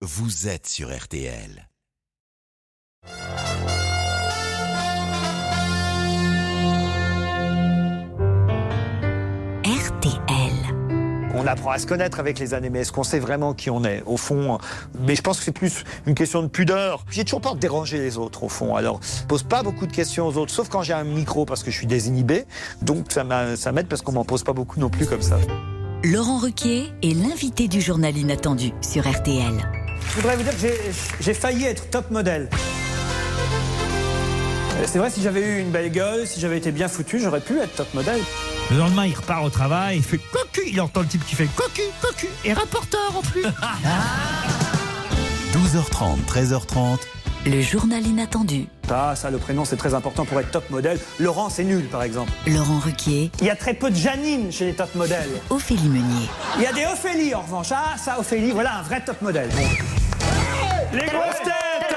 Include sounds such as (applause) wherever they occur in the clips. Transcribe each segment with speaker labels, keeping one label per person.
Speaker 1: vous êtes sur RTL.
Speaker 2: RTL.
Speaker 3: On apprend à se connaître avec les années, mais est-ce qu'on sait vraiment qui on est Au fond, mais je pense que c'est plus une question de pudeur. J'ai toujours peur de déranger les autres, au fond. Alors, je pose pas beaucoup de questions aux autres, sauf quand j'ai un micro, parce que je suis désinhibé. Donc, ça m'a- ça m'aide parce qu'on m'en pose pas beaucoup non plus comme ça.
Speaker 2: Laurent Ruquier est l'invité du journal inattendu sur RTL.
Speaker 3: Je voudrais vous dire que j'ai- failli être top modèle. C'est vrai, si j'avais eu une belle gueule, si j'avais été bien foutu, j'aurais pu être top modèle.
Speaker 4: Le lendemain, il repart au travail, il fait cocu. Il entend le type qui fait cocu, cocu. Et rapporteur en plus. (laughs)
Speaker 1: 12h30, 13h30,
Speaker 2: Le journal inattendu.
Speaker 3: Ah, ça, le prénom, c'est très important pour être top modèle. Laurent, c'est nul, par exemple.
Speaker 2: Laurent Ruquier,
Speaker 3: Il y a très peu de Janine chez les top modèles.
Speaker 2: Ophélie Meunier.
Speaker 3: Il y a des Ophélie, en revanche. Ah, ça, Ophélie, voilà un vrai top modèle. Bon. Les grosses têtes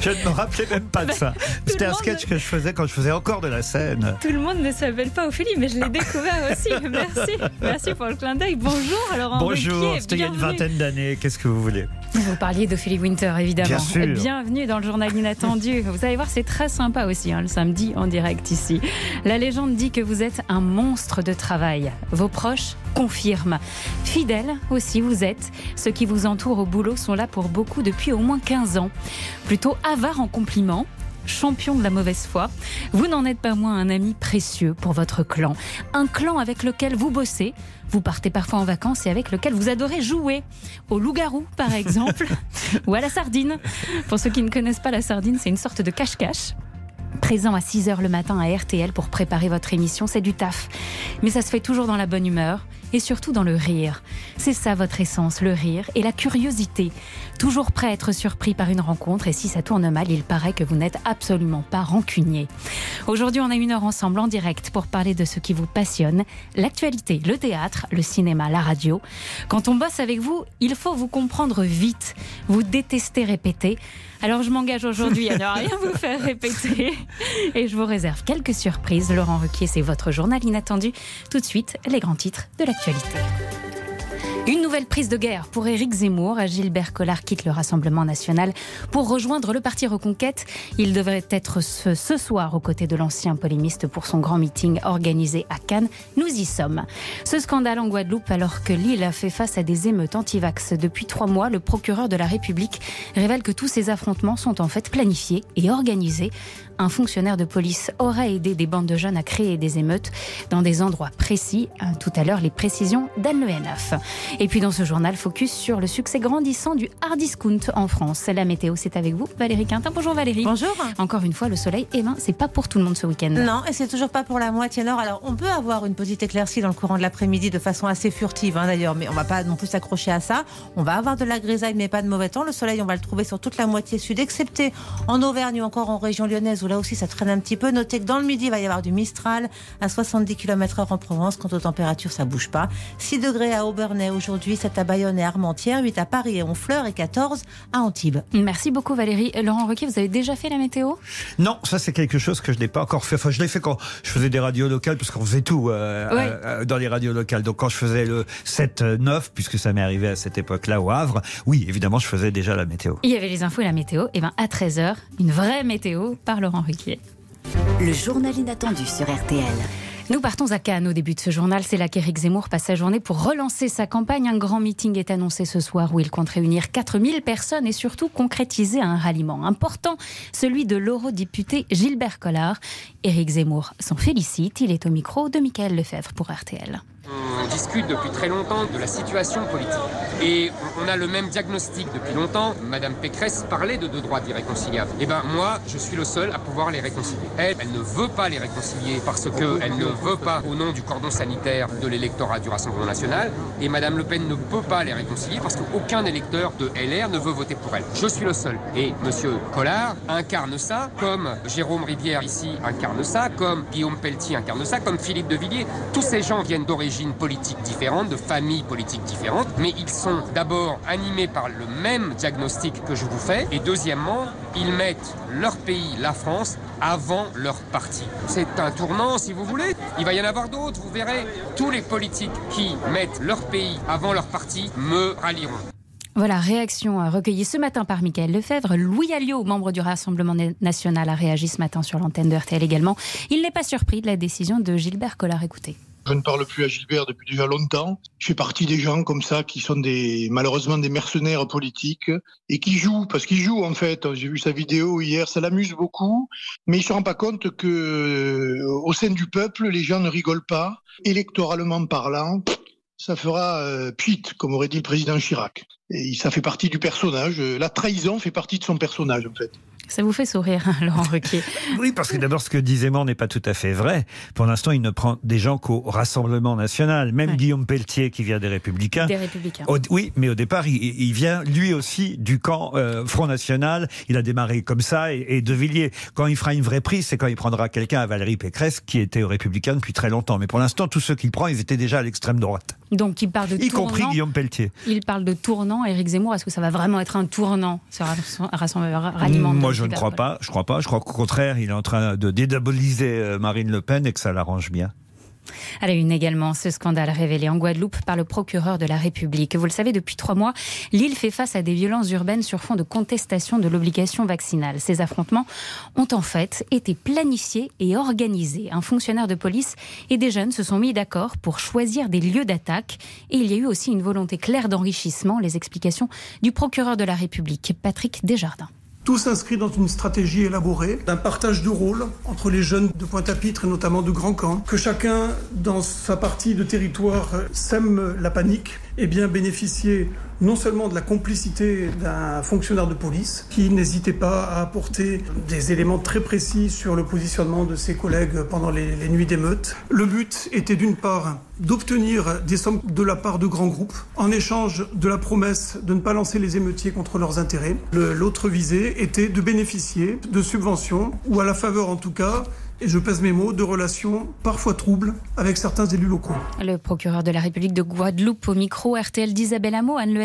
Speaker 4: Je ne me rappelais même pas de ça. C'était un sketch que je faisais quand je faisais encore de la scène.
Speaker 5: Tout le monde ne s'appelle pas Ophélie, mais je l'ai découvert aussi. Merci. Merci pour le clin d'œil. Bonjour, alors
Speaker 4: Bonjour, c'était il y a une vingtaine d'années. Qu'est-ce que vous voulez?
Speaker 5: Vous parliez d'Ophélie Winter, évidemment.
Speaker 4: Bien sûr.
Speaker 5: Bienvenue dans le journal inattendu. Vous allez voir, c'est très sympa aussi, hein, le samedi en direct ici. La légende dit que vous êtes un monstre de travail. Vos proches confirment. Fidèles aussi, vous êtes. Ceux qui vous entourent au boulot sont là pour beaucoup depuis au moins 15 ans. Plutôt avare en compliments. Champion de la mauvaise foi, vous n'en êtes pas moins un ami précieux pour votre clan. Un clan avec lequel vous bossez, vous partez parfois en vacances et avec lequel vous adorez jouer. Au loup-garou, par (laughs) exemple, ou à la sardine. Pour ceux qui ne connaissent pas la sardine, c'est une sorte de cache-cache. Présent à 6h le matin à RTL pour préparer votre émission, c'est du taf. Mais ça se fait toujours dans la bonne humeur et surtout dans le rire. C'est ça votre essence, le rire et la curiosité. Toujours prêt à être surpris par une rencontre et si ça tourne mal, il paraît que vous n'êtes absolument pas rancunier. Aujourd'hui, on a une heure ensemble en direct pour parler de ce qui vous passionne, l'actualité, le théâtre, le cinéma, la radio. Quand on bosse avec vous, il faut vous comprendre vite. Vous détestez répéter. Alors je m'engage aujourd'hui à ne (laughs) rien vous faire répéter et je vous réserve quelques surprises. Laurent Ruquier, c'est votre journal inattendu. Tout de suite, les grands titres de l'actualité. Une nouvelle prise de guerre pour Éric Zemmour. Gilbert Collard quitte le Rassemblement national pour rejoindre le parti Reconquête. Il devrait être ce, soir aux côtés de l'ancien polémiste pour son grand meeting organisé à Cannes. Nous y sommes. Ce scandale en Guadeloupe, alors que l'île a fait face à des émeutes anti-vax depuis trois mois, le procureur de la République révèle que tous ces affrontements sont en fait planifiés et organisés. Un fonctionnaire de police aurait aidé des bandes de jeunes à créer des émeutes dans des endroits précis. Euh, Tout à l'heure, les précisions d'Anne Le Henaf. Et puis dans ce journal, focus sur le succès grandissant du hard discount en France. La météo, c'est avec vous, Valérie Quintin. Bonjour Valérie.
Speaker 6: Bonjour.
Speaker 5: Encore une fois, le soleil, eh ben, c'est pas pour tout le monde ce week-end.
Speaker 6: Non, et c'est toujours pas pour la moitié nord. Alors, on peut avoir une petite éclaircie dans le courant de l'après-midi de façon assez furtive, hein, d'ailleurs, mais on va pas non plus s'accrocher à ça. On va avoir de la grisaille, mais pas de mauvais temps. Le soleil, on va le trouver sur toute la moitié sud, excepté en Auvergne ou encore en région lyonnaise, où là aussi ça traîne un petit peu. Notez que dans le midi, il va y avoir du Mistral à 70 km/h en Provence. Quant aux températures, ça bouge pas. 6 degrés à Aubernais aujourd'hui, 7 à Bayonne et Armentières, 8 à Paris et Honfleur et 14 à Antibes.
Speaker 5: Merci beaucoup Valérie. Laurent Roquet, vous avez déjà fait la météo?
Speaker 4: Non, ça c'est quelque chose que je n'ai pas encore fait. Enfin, je l'ai fait quand je faisais des radios locales, parce qu'on faisait tout euh, euh, dans les radios locales. Donc quand je faisais le 7-9, puisque ça m'est arrivé à cette époque-là au Havre, oui, évidemment, je faisais déjà la météo.
Speaker 5: Il y avait les infos et la météo. Et ben à 13h, une vraie météo par Laurent Ruquier.
Speaker 2: Le journal inattendu sur RTL.
Speaker 5: Nous partons à Cannes au début de ce journal. C'est là qu'Éric Zemmour passe sa journée pour relancer sa campagne. Un grand meeting est annoncé ce soir où il compte réunir 4000 personnes et surtout concrétiser un ralliement important, celui de l'eurodéputé Gilbert Collard. Éric Zemmour s'en félicite. Il est au micro de Michael Lefebvre pour RTL.
Speaker 7: On discute depuis très longtemps de la situation politique. Et on a le même diagnostic depuis longtemps. Madame Pécresse parlait de deux droites irréconciliables. Eh ben moi, je suis le seul à pouvoir les réconcilier. Elle, elle ne veut pas les réconcilier parce qu'elle ne veut pas au nom du cordon sanitaire de l'électorat du Rassemblement National. Et Madame Le Pen ne peut pas les réconcilier parce qu'aucun électeur de LR ne veut voter pour elle. Je suis le seul. Et Monsieur Collard incarne ça, comme Jérôme Rivière ici incarne ça, comme Guillaume Pelletier incarne ça, comme Philippe de Villiers. Tous ces gens viennent d'origine d'origines politiques différentes, de familles politiques différentes, mais ils sont d'abord animés par le même diagnostic que je vous fais, et deuxièmement, ils mettent leur pays, la France, avant leur parti. C'est un tournant, si vous voulez. Il va y en avoir d'autres, vous verrez. Tous les politiques qui mettent leur pays avant leur parti me rallieront.
Speaker 5: Voilà, réaction recueillie ce matin par Michael Lefebvre. Louis Alliot, membre du Rassemblement national, a réagi ce matin sur l'antenne de RTL également. Il n'est pas surpris de la décision de Gilbert Collard. Écoutez.
Speaker 8: Je ne parle plus à Gilbert depuis déjà longtemps. Je fais partie des gens comme ça qui sont des malheureusement des mercenaires politiques et qui jouent parce qu'ils jouent en fait. J'ai vu sa vidéo hier, ça l'amuse beaucoup, mais il se rend pas compte que euh, sein du peuple, les gens ne rigolent pas. Électoralement parlant, ça fera euh, comme aurait dit le président Chirac. Et ça fait partie du personnage. La trahison fait partie de son personnage en fait.
Speaker 5: Ça vous fait sourire, hein, Laurent Ruquier?
Speaker 4: Oui, parce que d'abord, ce que disait Aimant n'est pas tout à fait vrai. Pour l'instant, il ne prend des gens qu'au Rassemblement national. Même Guillaume Pelletier, qui vient des Républicains.
Speaker 5: Des Républicains.
Speaker 4: oui, mais au départ, il, vient lui aussi du camp euh, Front National. Il a démarré comme ça. Et, De Villiers, quand il fera une vraie prise, c'est quand il prendra quelqu'un à Valérie Pécresse, qui était aux Républicains depuis très longtemps. Mais pour l'instant, tous ceux qu'il prend, ils étaient déjà à l'extrême droite.
Speaker 5: Donc, il parle de
Speaker 4: y compris Guillaume Pelletier.
Speaker 5: Il parle de tournant. Éric Zemmour, est-ce que ça va vraiment être un tournant, ce rassemblement ralliement
Speaker 4: Moi, je ne crois pas. Je crois pas. Je crois qu'au contraire, il est en train de dédaboliser euh, Marine Le Pen et que ça l'arrange bien.
Speaker 5: À la une également, ce scandale révélé en Guadeloupe par le procureur de la République. Vous le savez, depuis trois mois, l'île fait face à des violences urbaines sur fond de contestation de l'obligation vaccinale. Ces affrontements ont en fait été planifiés et organisés. Un fonctionnaire de police et des jeunes se sont mis d'accord pour choisir des lieux d'attaque. Et il y a eu aussi une volonté claire d'enrichissement. Les explications du procureur de la République, Patrick Desjardins.
Speaker 9: Tout s'inscrit dans une stratégie élaborée d'un partage de rôles entre les jeunes de Pointe-à-Pitre et notamment de Grand Camp, que chacun dans sa partie de territoire sème la panique et bien bénéficier non seulement de la complicité d'un fonctionnaire de police qui n'hésitait pas à apporter des éléments très précis sur le positionnement de ses collègues pendant les, les nuits d'émeute. Le but était d'une part d'obtenir des sommes de la part de grands groupes en échange de la promesse de ne pas lancer les émeutiers contre leurs intérêts. L'autre visée était de bénéficier de subventions ou à la faveur en tout cas et je pèse mes mots, de relations parfois troubles avec certains élus locaux.
Speaker 5: Le procureur de la République de Guadeloupe au micro RTL d'Isabelle Hameau, Anne Le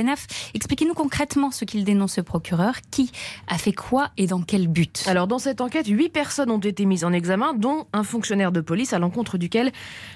Speaker 5: Expliquez-nous concrètement ce qu'il dénonce ce procureur. Qui a fait quoi et dans quel but?
Speaker 10: Alors dans cette enquête, huit personnes ont été mises en examen, dont un fonctionnaire de police à l'encontre duquel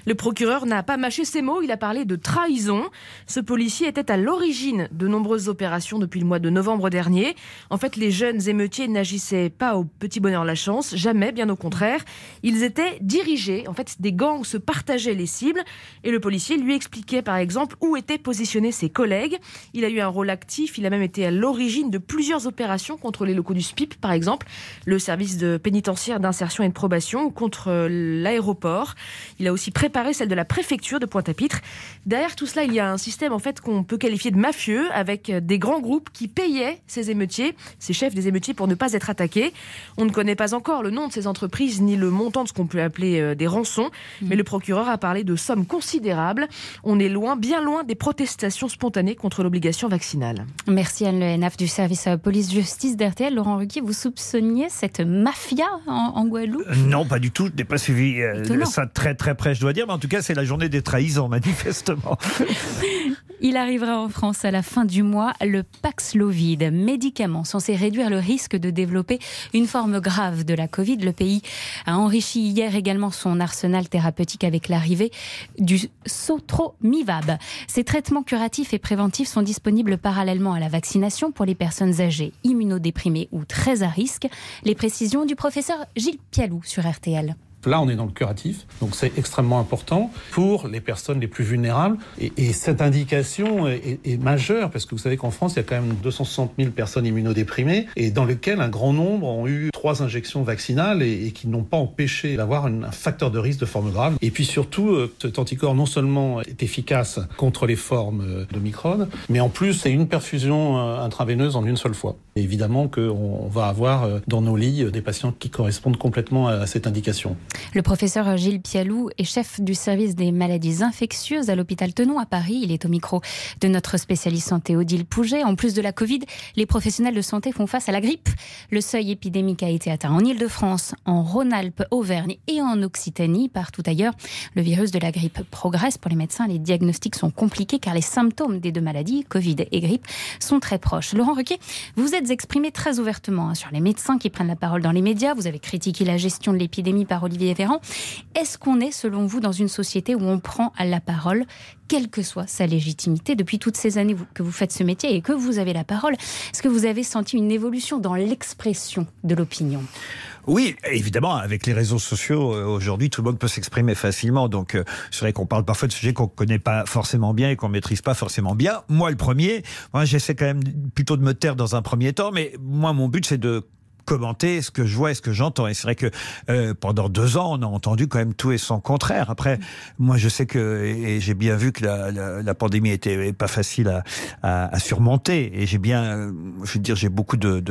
Speaker 10: le procureur n'a pas mâché ses mots. Il a parlé de trahison. Ce policier était à l'origine de nombreuses opérations depuis le mois de novembre dernier. En fait, les jeunes émeutiers n'agissaient pas au petit bonheur la chance, jamais, bien au contraire. Ils étaient dirigés, en fait, des gangs se partageaient les cibles et le policier lui expliquait par exemple où étaient positionnés ses collègues. Il a eu un rôle actif, il a même été à l'origine de plusieurs opérations contre les locaux du SPIP par exemple, le service de pénitentiaire d'insertion et de probation ou contre euh, l'aéroport. Il a aussi préparé celle de la préfecture de Pointe-à-Pitre. Derrière tout cela, il y a un système en fait qu'on peut qualifier de mafieux avec des grands groupes qui payaient ces émeutiers, ces chefs des émeutiers pour ne pas être attaqués. On ne connaît pas encore le nom de ces entreprises ni le montant de ce qu'on peut appeler euh, des rançons, mm. mais le procureur a parlé de sommes considérables. On est loin, bien loin des protestations spontanées contre l'obligation vaccinale.
Speaker 5: Merci Anne Le du service police-justice d'RTL. Laurent Ruquier, vous soupçonniez cette mafia en, Guadeloupe? Euh,
Speaker 4: Non, pas du tout. Je n'ai pas suivi euh, ça très très près, je dois dire. Mais en tout cas, c'est la journée des trahisons, (laughs) manifestement. (laughs)
Speaker 5: Il arrivera en France à la fin du mois le Paxlovid, médicament censé réduire le risque de développer une forme grave de la Covid. Le pays a enrichi hier également son arsenal thérapeutique avec l'arrivée du Sotromivab. Ces traitements curatifs et préventifs sont disponibles parallèlement à la vaccination pour les personnes âgées, immunodéprimées ou très à risque. Les précisions du professeur Gilles Pialou sur RTL.
Speaker 11: Là, on est dans le curatif, donc c'est extrêmement important pour les personnes les plus vulnérables. Et, cette indication est, majeure, parce que vous savez qu'en France, il y a quand même 260 000 personnes immunodéprimées, et dans lesquelles un grand nombre ont eu trois injections vaccinales et, qui n'ont pas empêché d'avoir un facteur de risque de forme grave. Et puis surtout, euh, cet anticorps non seulement est efficace contre les formes euh, de microne, mais en plus, c'est une perfusion euh, intraveineuse en une seule fois. évidemment qu'on va avoir dans nos lits des patients qui correspondent complètement à cette indication.
Speaker 5: Le professeur Gilles Pialou est chef du service des maladies infectieuses à l'hôpital Tenon à Paris. Il est au micro de notre spécialiste santé Odile Pouget. En plus de la Covid, les professionnels de santé font face à la grippe. Le seuil épidémique a été atteint en Ile-de-France, en Rhône-Alpes, Auvergne et en Occitanie. Partout ailleurs, le virus de la grippe progresse. Pour les médecins, les diagnostics sont compliqués car les symptômes des deux maladies, Covid et grippe, sont très proches. Laurent Ruquier, vous êtes exprimé très ouvertement hein, sur les médecins qui prennent la parole dans les médias. Vous avez critiqué la gestion de l'épidémie par Olivier Est-ce qu'on est, selon vous, dans une société où on prend à la parole, quelle que soit sa légitimité, depuis toutes ces années que vous faites ce métier et que vous avez la parole Est-ce que vous avez senti une évolution dans l'expression de l'opinion?
Speaker 4: Oui, évidemment, avec les réseaux sociaux, euh, aujourd'hui, tout le monde peut s'exprimer facilement. Donc, euh, c'est vrai qu'on parle parfois de sujets qu'on connaît pas forcément bien et qu'on maîtrise pas forcément bien. Moi, le premier, moi, j'essaie quand même plutôt de me taire dans un premier temps, mais moi, mon but, c'est de commenter ce que je vois et ce que j'entends. Et c'est vrai que euh, pendant deux ans, on a entendu quand même tout et son contraire. Après, moi, je sais que et j'ai bien vu que la, pandémie était pas facile à, surmonter. Et j'ai bien, je veux dire, j'ai beaucoup de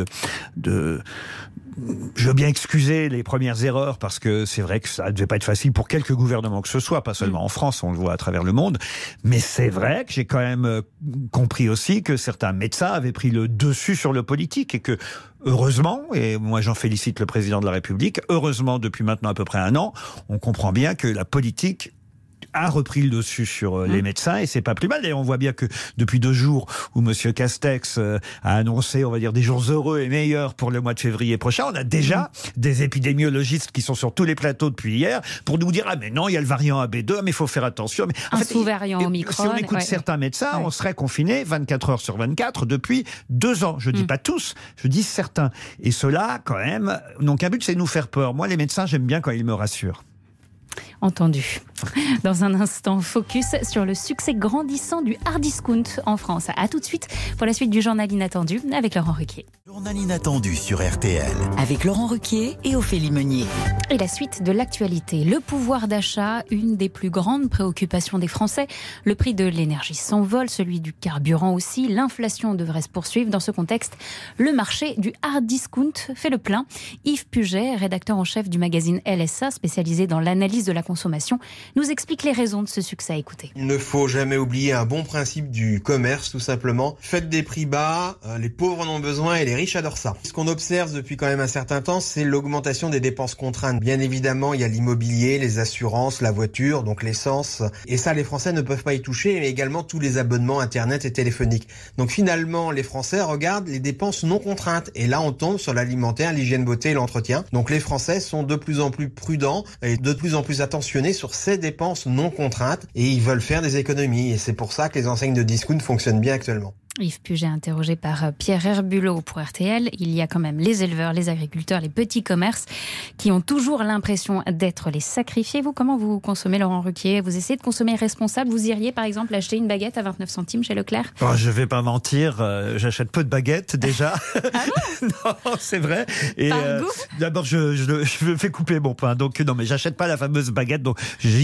Speaker 4: je veux bien excuser les premières erreurs parce que c'est vrai que ça ne devait pas être facile pour quelques gouvernements que ce soit, pas seulement en France, on le voit à travers le monde. Mais c'est vrai que j'ai quand même euh, compris aussi que certains médecins avaient pris le dessus sur le politique et que heureusement, et moi j'en félicite le président de la République, heureusement depuis maintenant à peu près un an, on comprend bien que la politique a repris le dessus sur euh, les médecins et c'est pas plus mal. Et on voit bien que depuis deux jours où Monsieur Castex euh, a annoncé, on va dire, des jours heureux et meilleurs pour le mois de février prochain, on a déjà des épidémiologistes qui sont sur tous les plateaux depuis hier pour nous dire ah mais non il y a le variant AB2 mais il faut faire attention. Mais
Speaker 5: en Un sous-variant Omicron.
Speaker 4: Si on écoute certains médecins, on serait confiné 24 heures sur 24 depuis deux ans. Je dis pas tous, je dis certains. Et cela quand même, donc un but c'est de nous faire peur. Moi les médecins j'aime bien quand ils me rassurent.
Speaker 5: Entendu. (laughs) Dans un instant, focus sur le succès grandissant du hard discount en France. A tout de suite pour la suite du journal inattendu avec Laurent Ruquier.
Speaker 1: Journal inattendu sur RTL.
Speaker 2: Avec Laurent Ruquier et Ophélie Meunier.
Speaker 5: Et la suite de l'actualité. Le pouvoir d'achat, une des plus grandes préoccupations des Français. Le prix de l'énergie s'envole, celui du carburant aussi. L'inflation devrait se poursuivre. Dans ce contexte, le marché du hard discount fait le plein. Yves Puget, rédacteur en chef du magazine LSA, spécialisé dans l'analyse de la consommation, nous explique les raisons de ce succès. Écoutez.
Speaker 12: Il ne faut jamais oublier un bon principe du commerce, tout simplement. Faites des prix bas, euh, les pauvres en ont besoin et les riches adorent ça. Ce qu'on observe depuis quand même un certain temps, c'est l'augmentation des dépenses contraintes. Bien évidemment, il y a l'immobilier, les assurances, la voiture, donc l'essence. Et ça, les Français ne peuvent pas y toucher, mais également tous les abonnements Internet et téléphoniques. Donc finalement, les Français regardent les dépenses non contraintes. Et là, on tombe sur l'alimentaire, l'hygiène beauté et l'entretien. Donc les Français sont de plus en plus prudents et de plus en plus attentionnés sur ces dépenses non contraintes et ils veulent faire des économies. Et c'est pour ça que les enseignes de discount fonctionnent bien actuellement.
Speaker 5: Yves Puget, interrogé par euh, Pierre Herbulot pour RTL. Il y a quand même les éleveurs, les agriculteurs, les petits commerces qui ont toujours l'impression d'être les sacrifiés. Vous, comment vous consommez, Laurent Ruquier? Vous essayez de consommer responsable? Vous iriez, par exemple, acheter une baguette à 29 centimes chez Leclerc?
Speaker 4: Oh, Je vais pas mentir, euh, j'achète peu de baguettes déjà. (laughs)
Speaker 5: ah (laughs)
Speaker 4: non, c'est vrai.
Speaker 5: Et euh,
Speaker 4: d'abord, je, je, je, me fais couper mon pain. Donc non, mais j'achète pas la fameuse baguette. Donc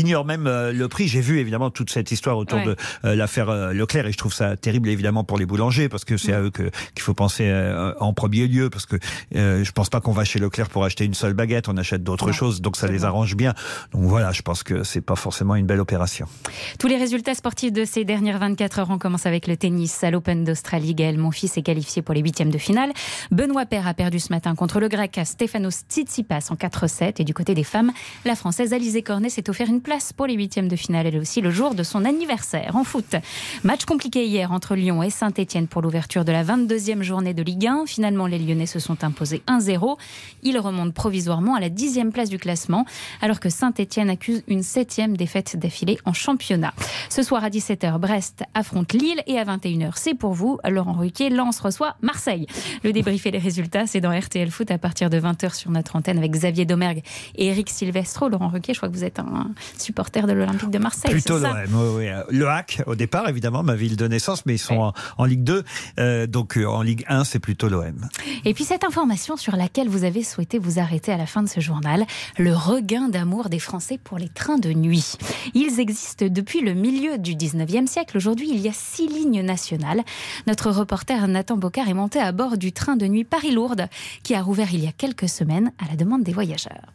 Speaker 4: j'ignore même le prix. J'ai vu évidemment toute cette histoire autour
Speaker 5: Ouais.
Speaker 4: de l'affaire Leclerc et je trouve ça terrible évidemment pour les boulangers parce que c'est à eux que- qu'il faut penser euh, en premier lieu parce que euh, je pense pas qu'on va chez Leclerc pour acheter une seule baguette, on achète d'autres choses donc ça les arrange bien. Donc voilà, je pense que c'est pas forcément une belle opération.
Speaker 5: Tous les résultats sportifs de ces dernières 24 heures, on commence avec le tennis à l'Open d'Australie. Gaël Monfils est qualifié pour les huitièmes de finale. Benoît Paire a perdu ce matin contre le grec Stefanos Tsitsipas en 4-7. Et du côté des femmes, la française Alizé Cornet s'est offert une place pour les huitièmes de finale, elle aussi, le jour de son anniversaire. En foot, match compliqué hier entre Lyon et Saint-Etienne pour l'ouverture de la 22e journée de Ligue 1. Finalement, les Lyonnais se sont imposés 1-0. Ils remontent provisoirement à la 10e place du classement, alors que Saint-Etienne accuse une septième défaite d'affilée en championnat. Ce soir à 17h, Brest affronte Lille et à 21h, c'est pour vous. Laurent Ruquier, Lens reçoit Marseille. Le débrief et les résultats, c'est dans RTL Foot à partir de 20h sur notre antenne avec Xavier Domergue et Eric Silvestro. Laurent Ruquier, je crois que vous êtes un supporter de l'Olympique de Marseille.
Speaker 4: Plutôt l'OM, oui, oui. Le Hack au départ évidemment, ma ville de naissance, mais ils sont en, en Ligue 2, euh, donc euh, en Ligue 1 c'est plutôt l'OM.
Speaker 5: Et puis cette information sur laquelle vous avez souhaité vous arrêter à la fin de ce journal, le regain d'amour des Français pour les trains de nuit. Ils existent depuis le milieu du 19e siècle. Aujourd'hui, il y a six lignes nationales. Notre reporter Nathan Bocard est monté à bord du train de nuit Paris-Lourdes qui a rouvert il y a quelques semaines à la demande des voyageurs.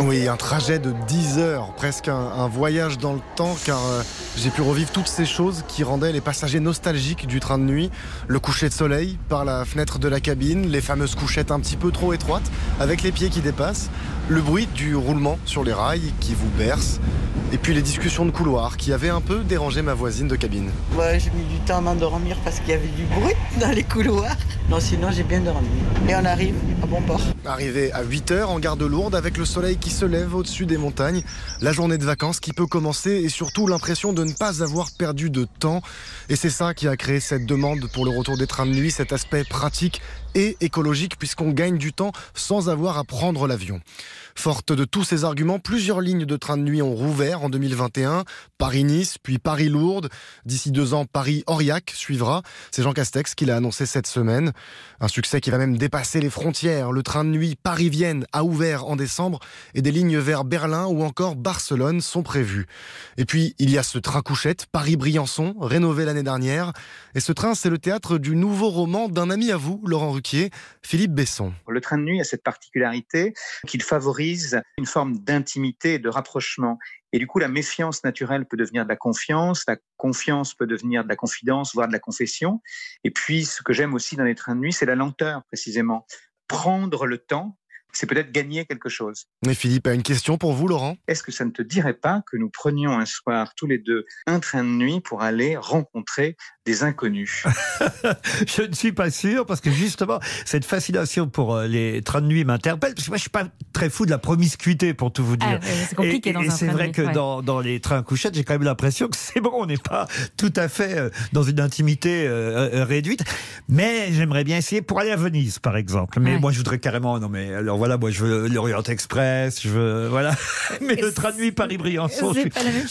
Speaker 13: Oui, un trajet de 10 heures, presque un, un voyage dans le temps, car euh, j'ai pu revivre toutes ces choses qui rendaient les passagers nostalgiques du train de nuit. Le coucher de soleil par la fenêtre de la cabine, les fameuses couchettes un petit peu trop étroites, avec les pieds qui dépassent, le bruit du roulement sur les rails qui vous berce, et puis les discussions de couloir qui avaient un peu dérangé ma voisine de cabine.
Speaker 14: Ouais, j'ai mis du temps à m'endormir parce qu'il y avait du bruit (laughs) dans les couloirs. Non, sinon j'ai bien dormi. Et on arrive à bon port.
Speaker 13: Arrivé à 8h en gare de Lourdes avec le soleil qui se lève au-dessus des montagnes, la journée de vacances qui peut commencer et surtout l'impression de ne pas avoir perdu de temps. Et c'est ça qui a créé cette demande pour le retour des trains de nuit, cet aspect pratique et écologique puisqu'on gagne du temps sans avoir à prendre l'avion. Forte de tous ces arguments, plusieurs lignes de trains de nuit ont rouvert en 2021. Paris-Nice, puis Paris-Lourdes. D'ici deux ans, Paris-Aurillac suivra. C'est Jean Castex qui l'a annoncé cette semaine. Un succès qui va même dépasser les frontières. Le train de nuit Paris-Vienne a ouvert en décembre et des lignes vers Berlin ou encore Barcelone sont prévues. Et puis, il y a ce train couchette Paris-Briançon, rénové l'année dernière. Et ce train, c'est le théâtre du nouveau roman d'un ami à vous, Laurent Ruquier, Philippe Besson.
Speaker 15: Le train de nuit a cette particularité qu'il favorise une forme d'intimité et de rapprochement. Et du coup, la méfiance naturelle peut devenir de la confiance, la confiance peut devenir de la confidence, voire de la confession. Et puis, ce que j'aime aussi dans les trains de nuit, c'est la lenteur, précisément. Prendre le temps, c'est peut-être gagner quelque chose.
Speaker 13: Mais Philippe a une question pour vous, Laurent?
Speaker 15: Est-ce que ça ne te dirait pas que nous prenions un soir tous les deux un train de nuit pour aller rencontrer des inconnus (laughs)
Speaker 4: Je ne suis pas sûr parce que justement cette fascination pour euh, les trains de nuit m'interpelle parce que moi je suis pas très fou de la promiscuité pour tout vous dire.
Speaker 5: Ah, c'est compliqué
Speaker 4: et,
Speaker 5: dans
Speaker 4: et
Speaker 5: un
Speaker 4: c'est vrai
Speaker 5: nuit,
Speaker 4: que
Speaker 5: ouais.
Speaker 4: dans, dans les trains couchettes j'ai quand même l'impression que c'est bon, on n'est pas tout à fait euh, dans une intimité euh, euh, réduite. Mais j'aimerais bien essayer pour aller à Venise par exemple. Mais
Speaker 5: Ouais.
Speaker 4: moi je voudrais carrément non mais alors voilà moi je veux l'Orient Express, je veux voilà. (laughs) Mais le train de nuit
Speaker 5: la même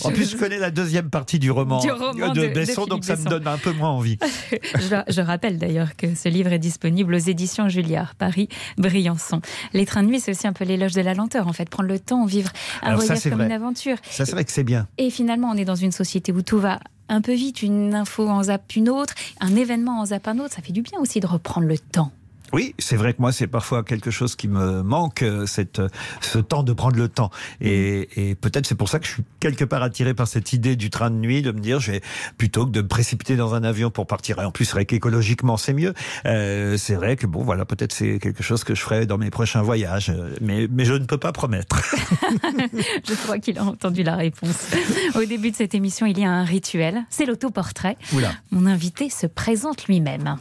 Speaker 4: En plus je connais la deuxième partie du roman,
Speaker 5: Du roman
Speaker 4: de,
Speaker 5: de- de
Speaker 4: Besson donc ça me donne un peu moins envie. (laughs)
Speaker 5: je, je rappelle d'ailleurs que ce livre est disponible aux éditions Julliard, Paris, Briançon. Les trains de nuit, c'est aussi un peu l'éloge de la lenteur, en fait, prendre le temps, vivre un
Speaker 4: Alors
Speaker 5: voyage comme
Speaker 4: vrai.
Speaker 5: une aventure.
Speaker 4: Ça c'est vrai que c'est bien.
Speaker 5: Et finalement, on est dans une société où tout va un peu vite, une info en zappe une autre, un événement en zappe un autre. Ça fait du bien aussi de reprendre le temps.
Speaker 4: Oui, c'est vrai que moi, c'est parfois quelque chose qui me manque, euh, cette, euh, ce temps de prendre le temps. Et, et peut-être c'est pour ça que je suis quelque part attiré par cette idée du train de nuit, de me dire, je vais, plutôt que de me précipiter dans un avion pour partir, et en plus, c'est vrai qu'écologiquement, c'est mieux. Euh, c'est vrai que, bon, voilà, peut-être c'est quelque chose que je ferai dans mes prochains voyages. euh, Mais, mais je ne peux pas promettre. (laughs) (laughs)
Speaker 5: Je crois qu'il a entendu la réponse. Au début de cette émission, il y a un rituel, c'est l'autoportrait.
Speaker 4: Oula.
Speaker 5: Mon invité se présente lui-même.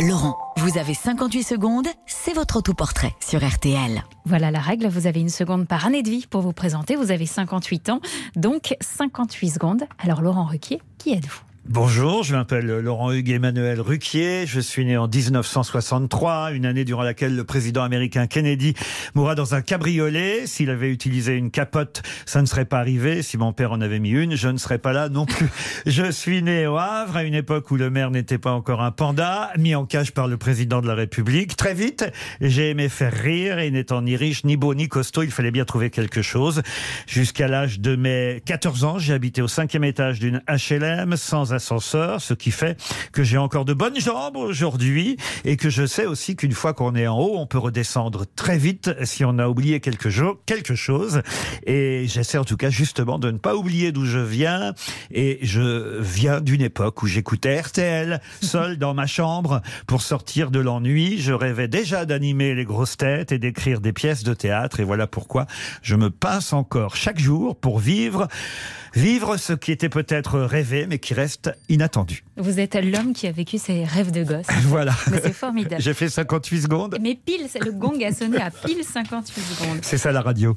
Speaker 2: Laurent, vous avez 58 secondes, c'est votre autoportrait sur RTL.
Speaker 5: Voilà la règle, vous avez une seconde par année de vie pour vous présenter, vous avez 58 ans, donc 58 secondes. Alors Laurent Ruquier, qui êtes-vous?
Speaker 4: Bonjour, je m'appelle Laurent Hugues Emmanuel Ruquier. Je suis né en 1963, une année durant laquelle le président américain Kennedy mourra dans un cabriolet. S'il avait utilisé une capote, ça ne serait pas arrivé. Si mon père en avait mis une, je ne serais pas là non plus. (laughs) Je suis né au Havre à une époque où le maire n'était pas encore un panda, mis en cage par le président de la République. Très vite, j'ai aimé faire rire et n'étant ni riche, ni beau, ni costaud, il fallait bien trouver quelque chose. Jusqu'à l'âge de mes 14 ans, j'ai habité au cinquième étage d'une HLM sans ascenseur, ce qui fait que j'ai encore de bonnes jambes aujourd'hui et que je sais aussi qu'une fois qu'on est en haut, on peut redescendre très vite si on a oublié quelque, quelque chose. Et j'essaie en tout cas justement de ne pas oublier d'où je viens. Et je viens d'une époque où j'écoutais RTL seul dans ma chambre pour sortir de l'ennui. Je rêvais déjà d'animer les grosses têtes et d'écrire des pièces de théâtre. Et voilà pourquoi je me pince encore chaque jour pour vivre Vivre ce qui était peut-être rêvé, mais qui reste inattendu.
Speaker 5: Vous êtes l'homme qui a vécu ses rêves de gosse. (laughs)
Speaker 4: Voilà.
Speaker 5: C'est formidable.
Speaker 4: J'ai fait 58 secondes.
Speaker 5: Mais pile, le gong a sonné à pile 58 secondes.
Speaker 4: C'est ça la radio.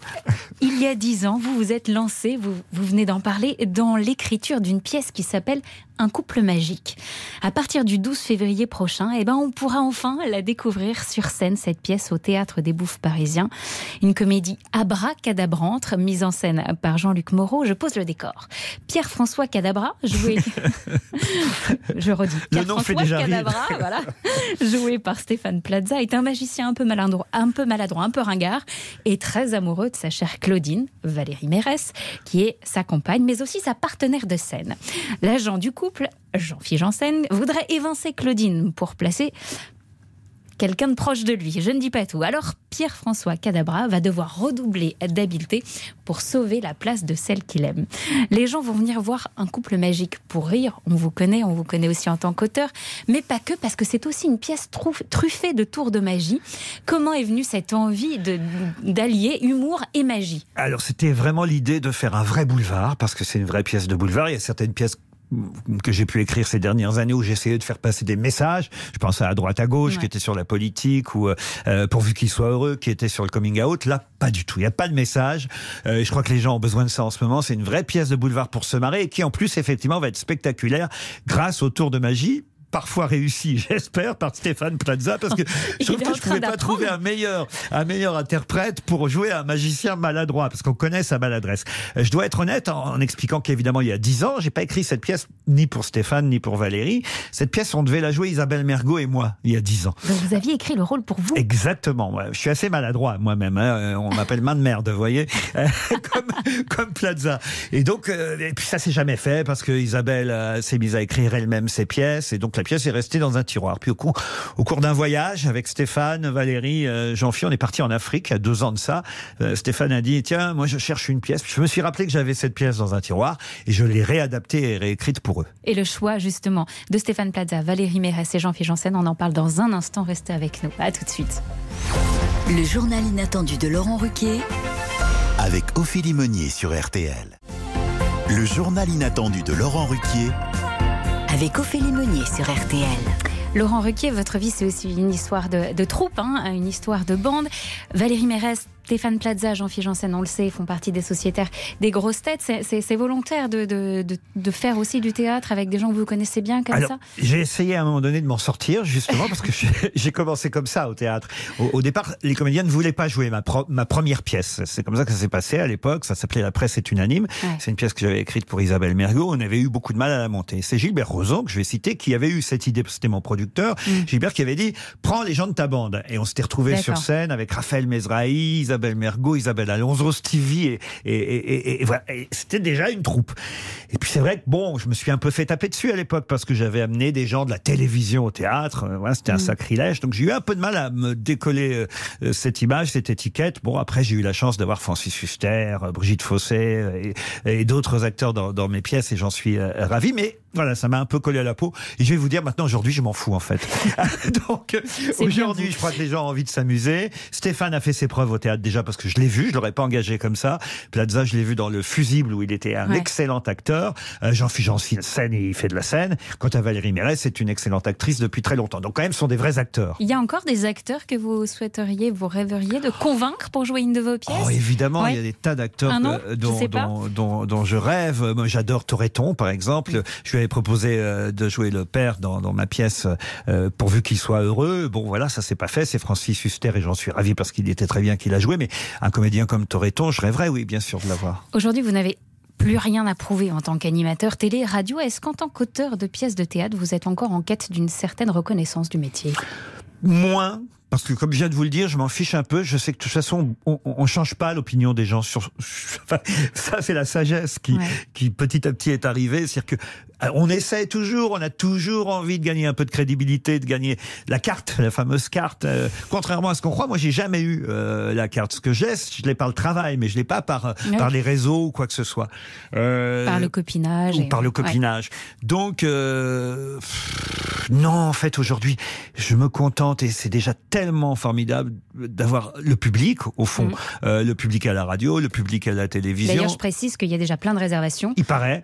Speaker 5: Il y a dix ans, vous vous êtes lancé, vous, vous venez d'en parler, dans l'écriture d'une pièce qui s'appelle Un couple magique. À partir du 12 février prochain, eh ben, on pourra enfin la découvrir sur scène, cette pièce au Théâtre des Bouffes parisiens. Une comédie abracadabrante, mise en scène par Jean-Luc Moreau. Je pose le décor. Pierre-François Cadabra, joué... (laughs) Je redis. Pierre-François. Cadabra, voilà, joué par Stéphane Plaza, est un magicien un peu maladroit, un peu maladroit, un peu ringard, et très amoureux de sa chère Claudine, Valérie Mérès, qui est sa compagne, mais aussi sa partenaire de scène. L'agent du couple, Jean-Philippe Janssen, voudrait évincer Claudine pour placer quelqu'un de proche de lui. Je ne dis pas tout. Alors Pierre-François Cadabra va devoir redoubler d'habileté pour sauver la place de celle qu'il aime. Les gens vont venir voir un couple magique pour rire. On vous connaît, on vous connaît aussi en tant qu'auteur, mais pas que parce que c'est aussi une pièce truffée de tours de magie. Comment est venue cette envie d'allier humour et magie?
Speaker 4: Alors c'était vraiment l'idée de faire un vrai boulevard parce que c'est une vraie pièce de boulevard. Il y a certaines pièces que j'ai pu écrire ces dernières années où j'essayais de faire passer des messages. Je pense à droite à gauche qui était sur la politique ou euh, pourvu qu'il soit heureux qui était sur le coming out. Là, pas du tout. Il n'y a pas de message. Euh, je crois que les gens ont besoin de ça en ce moment. C'est une vraie pièce de boulevard pour se marrer et qui en plus effectivement va être spectaculaire grâce au tour de magie parfois réussi, (laughs) j'espère, par Stéphane Plaza, parce que je trouve que je ne pouvais pas trouver un meilleur, un meilleur interprète pour jouer un magicien maladroit, parce qu'on connaît sa maladresse. Euh, je dois être honnête en, expliquant qu'évidemment, il y a dix ans, j'ai pas écrit cette pièce ni pour Stéphane, ni pour Valérie. Cette pièce, on devait la jouer Isabelle Mergot et moi, il y a dix ans.
Speaker 5: Donc vous aviez écrit le rôle pour vous
Speaker 4: Exactement. Je suis assez maladroit moi-même. Hein. Euh, on m'appelle main de merde, vous voyez, (laughs) comme, comme Plaza. Et donc, euh, et puis ça s'est jamais fait parce que Isabelle s'est mise à écrire elle-même ses pièces, et donc la pièce est restée dans un tiroir. Puis au cours, au cours d'un voyage avec Stéphane, Valérie, euh, Jean-Philippe, on est parti en Afrique il y a deux ans de ça. Euh, Stéphane a dit tiens, moi je cherche une pièce. je me suis rappelé que j'avais cette pièce dans un tiroir et je l'ai réadaptée et réécrite pour eux.
Speaker 5: Et le choix justement de Stéphane Plaza, Valérie Mérès et Jean-Philippe Janssen, on en parle dans un instant. Restez avec nous. À tout de suite.
Speaker 2: Le journal inattendu de Laurent Ruquier
Speaker 1: avec Ophélie Meunier sur RTL. Le journal inattendu de Laurent Ruquier
Speaker 2: avec Ophélie Meunier sur RTL.
Speaker 5: Laurent Ruquier, votre vie, c'est aussi une histoire de, troupe, hein, une histoire de bande. Valérie Mérès, Stéphane Plaza, Jean-Philippe Janssen, on le sait, font partie des sociétaires des grosses têtes. C'est volontaire de, de, de, faire aussi du théâtre avec des gens que vous connaissez bien comme ça
Speaker 4: J'ai essayé à un moment donné de m'en sortir, justement, parce que j'ai (laughs) commencé comme ça au théâtre. Au, départ, les comédiens ne voulaient pas jouer ma, ma première pièce. C'est comme ça que ça s'est passé à l'époque. Ça s'appelait La presse est unanime. C'est une pièce que j'avais écrite pour Isabelle Mergot. On avait eu beaucoup de mal à la monter. C'est Gilbert Rozon, que je vais citer, qui avait eu cette idée, c'était mon producteur. Mm. Gilbert qui avait dit, prends les gens de ta bande. Et on s'était retrouvés sur scène avec Raphaël Mesrahi, Isabelle Mergot, Isabelle Alonso, Stevie, et, et, et, voilà. c'était déjà une troupe. Et puis c'est vrai que bon, je me suis un peu fait taper dessus à l'époque parce que j'avais amené des gens de la télévision au théâtre. Euh, voilà, c'était un mm. sacrilège. Donc j'ai eu un peu de mal à me décoller euh, euh, cette image, cette étiquette. Bon, après j'ai eu la chance d'avoir Francis Huster, Brigitte Fossé et, d'autres acteurs dans, dans, mes pièces et j'en suis ravi. Mais voilà, ça m'a un peu collé à la peau. Et je vais vous dire maintenant, aujourd'hui, je m'en fous en fait. (laughs) (laughs) Donc aujourd'hui, je crois que les gens ont envie de s'amuser. Stéphane a fait ses preuves au théâtre déjà parce que je l'ai vu, je l'aurais pas engagé comme ça. Plaza, je l'ai vu dans Le Fusible où il était un excellent acteur. Euh, Jean-Philippe Janssen, scène et il fait de la scène. Quant à Valérie Mérès, c'est une excellente actrice depuis très longtemps. Donc quand même, ce sont des vrais acteurs.
Speaker 5: Il y a encore des acteurs que vous souhaiteriez, vous rêveriez de convaincre pour jouer une de vos pièces?
Speaker 4: Oh, Évidemment, il y a des tas d'acteurs dont, dont, dont, je rêve. Moi, j'adore Toreton, par exemple. Je lui avais proposé euh, de jouer le père dans, dans ma pièce euh, pourvu qu'il soit heureux. Bon, voilà, ça s'est pas fait. C'est Francis Huster et j'en suis ravi parce qu'il était très bien qu'il a joué. Mais un comédien comme Toreton, je rêverais, oui, bien sûr, de l'avoir.
Speaker 5: Aujourd'hui, vous n'avez plus rien à prouver en tant qu'animateur télé, radio. Est-ce qu'en tant qu'auteur de pièces de théâtre, vous êtes encore en quête d'une certaine reconnaissance du métier?
Speaker 4: Moins, parce que comme je viens de vous le dire, je m'en fiche un peu. Je sais que de toute façon, on, on change pas l'opinion des gens sur. (laughs) ça, c'est la sagesse qui, qui petit à petit est arrivée. C'est-à-dire que euh, on essaie toujours, on a toujours envie de gagner un peu de crédibilité, de gagner la carte, la fameuse carte. Euh, contrairement à ce qu'on croit, moi j'ai jamais eu euh, la carte. Ce que j'ai, je l'ai par le travail, mais je l'ai pas par par les réseaux ou quoi que ce soit.
Speaker 5: par le copinage.
Speaker 4: Ou par le copinage. Donc non, en fait aujourd'hui, je me contente et c'est déjà tellement formidable d'avoir le public au fond, mm. le public à la radio, le public à la télévision.
Speaker 5: D'ailleurs, je précise qu'il y a déjà plein de réservations.
Speaker 4: Il paraît.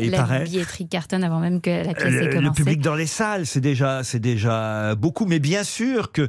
Speaker 4: il paraît
Speaker 5: billetterie cartonne avant même que la pièce ait commencé.
Speaker 4: Le public dans les salles, c'est déjà, c'est déjà beaucoup. Mais bien sûr que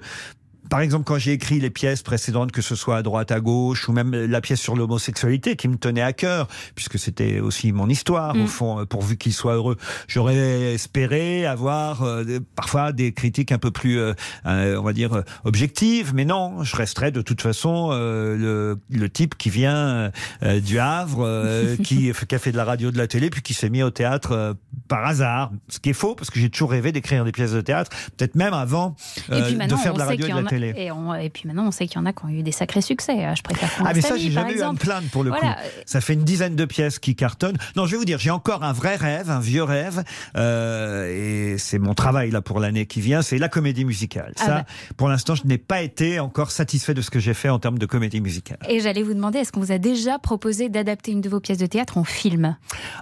Speaker 4: par exemple, quand j'ai écrit les pièces précédentes, que ce soit à droite, à gauche, ou même la pièce sur l'homosexualité qui me tenait à cœur, puisque c'était aussi mon histoire, au mm. fond, euh, pourvu qu'il soit heureux, j'aurais espéré avoir euh, parfois des critiques un peu plus, euh, on va dire, objectives, mais non, je resterai de toute façon le, le, type qui vient du Havre, (laughs) qui, qui, a fait de la radio, de la télé, puis qui s'est mis au théâtre par hasard, ce qui est faux, parce que j'ai toujours rêvé d'écrire des pièces de théâtre, peut-être même avant de faire de la radio et de la télé.
Speaker 5: Et, puis maintenant, on sait qu'il y en a qui ont eu des sacrés succès. Euh, je préfère Ah,
Speaker 4: mais ça, j'ai jamais eu à me plaindre pour le coup. Ça fait une dizaine de pièces qui cartonnent. Non, je vais vous dire, j'ai encore un vrai rêve, un vieux rêve. Euh, et c'est mon travail là pour l'année qui vient, c'est la comédie musicale.
Speaker 5: Ah
Speaker 4: Ça,
Speaker 5: bah.
Speaker 4: pour l'instant, je n'ai pas été encore satisfait de ce que j'ai fait en termes de comédie musicale.
Speaker 5: Et j'allais vous demander, est-ce qu'on vous a déjà proposé d'adapter une de vos pièces de théâtre en film?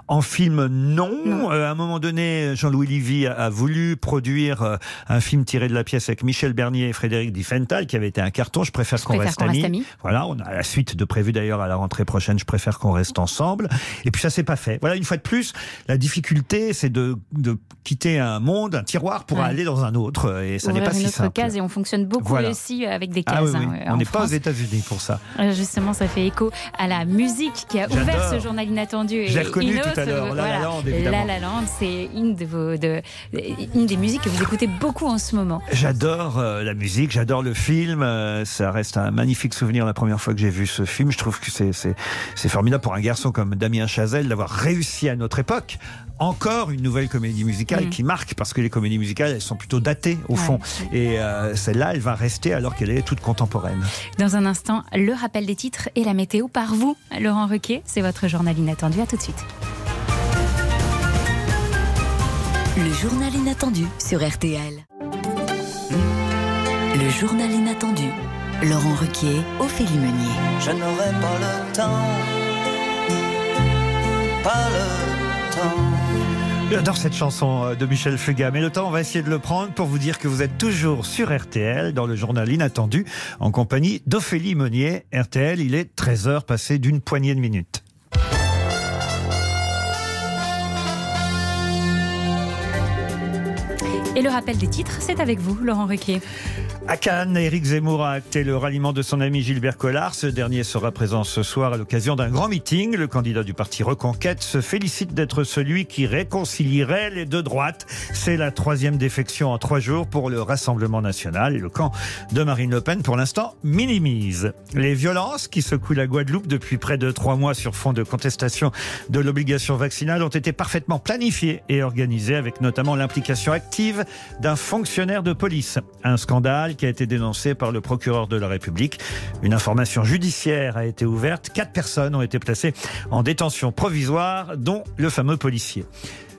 Speaker 4: En film, non. Euh, à un moment donné, Jean-Louis Livy a, a voulu produire euh, un film tiré de la pièce avec Michel Bernier et Frédéric Diffenthal, qui avait été un carton. Je préfère qu'on reste
Speaker 5: reste amis.
Speaker 4: Voilà, on a la suite de prévu d'ailleurs à la rentrée prochaine. Je préfère qu'on reste ensemble. Et puis ça s'est pas fait. Voilà, une fois de plus, la difficulté, c'est de, de quitter un monde, un tiroir, pour
Speaker 5: Ouais.
Speaker 4: aller dans un autre. Et ça n'est pas
Speaker 5: une
Speaker 4: si
Speaker 5: autre
Speaker 4: simple.
Speaker 5: case et on fonctionne beaucoup
Speaker 4: Voilà.
Speaker 5: aussi avec des cases.
Speaker 4: Ah oui, oui.
Speaker 5: hein,
Speaker 4: on n'est pas aux. États-Unis pour ça.
Speaker 5: Euh, Justement, ça fait écho à la musique qui a ouvert ce journal inattendu.
Speaker 4: L'ai reconnu tout à l'heure, La La
Speaker 5: voilà.
Speaker 4: Land, évidemment.
Speaker 5: La La Land, c'est une de vos, de, une des musiques que vous écoutez beaucoup en ce moment.
Speaker 4: J'adore euh, la musique, j'adore le film. euh, ça reste un magnifique souvenir la première fois que j'ai vu ce film. Je trouve que c'est c'est c'est formidable pour un garçon comme Damien Chazelle d'avoir réussi à notre époque. Encore une nouvelle comédie musicale
Speaker 5: Mm.
Speaker 4: qui marque parce que les comédies musicales elles sont plutôt datées au fond et euh, celle-là elle va rester alors qu'elle est toute contemporaine.
Speaker 5: Dans un instant, le rappel des titres et la météo par vous, Laurent Ruquier. C'est votre journal inattendu. À tout de suite.
Speaker 2: Le journal inattendu sur RTL. Le journal inattendu. Laurent Ruquier, Ophélie Meunier.
Speaker 16: Je n'aurai pas le temps. Pas le temps.
Speaker 4: J'adore cette chanson euh, de Michel Fugain, mais le temps, on va essayer de le prendre pour vous dire que vous êtes toujours sur RTL, dans le journal Inattendu, en compagnie d'Ophélie Meunier. RTL, il est 13h passé d'une poignée de minutes.
Speaker 5: Et le rappel des titres, c'est avec vous, Laurent Ruquier.
Speaker 4: À Cannes, Éric Zemmour a acté le ralliement de son ami Gilbert Collard. Ce dernier sera présent ce soir à l'occasion d'un grand meeting. Le candidat du parti Reconquête se félicite d'être celui qui réconcilierait les deux droites. C'est la troisième défection en trois jours pour le Rassemblement national. Et le camp de Marine Le Pen, pour l'instant, minimise. Les violences qui secouent la Guadeloupe depuis près de trois mois sur fond de contestation de l'obligation vaccinale ont été parfaitement planifiées et organisées avec notamment l'implication active d'un fonctionnaire de police. Un scandale qui a été dénoncé par le procureur de la République. Une information judiciaire a été ouverte. Quatre personnes ont été placées en détention provisoire, dont le fameux policier.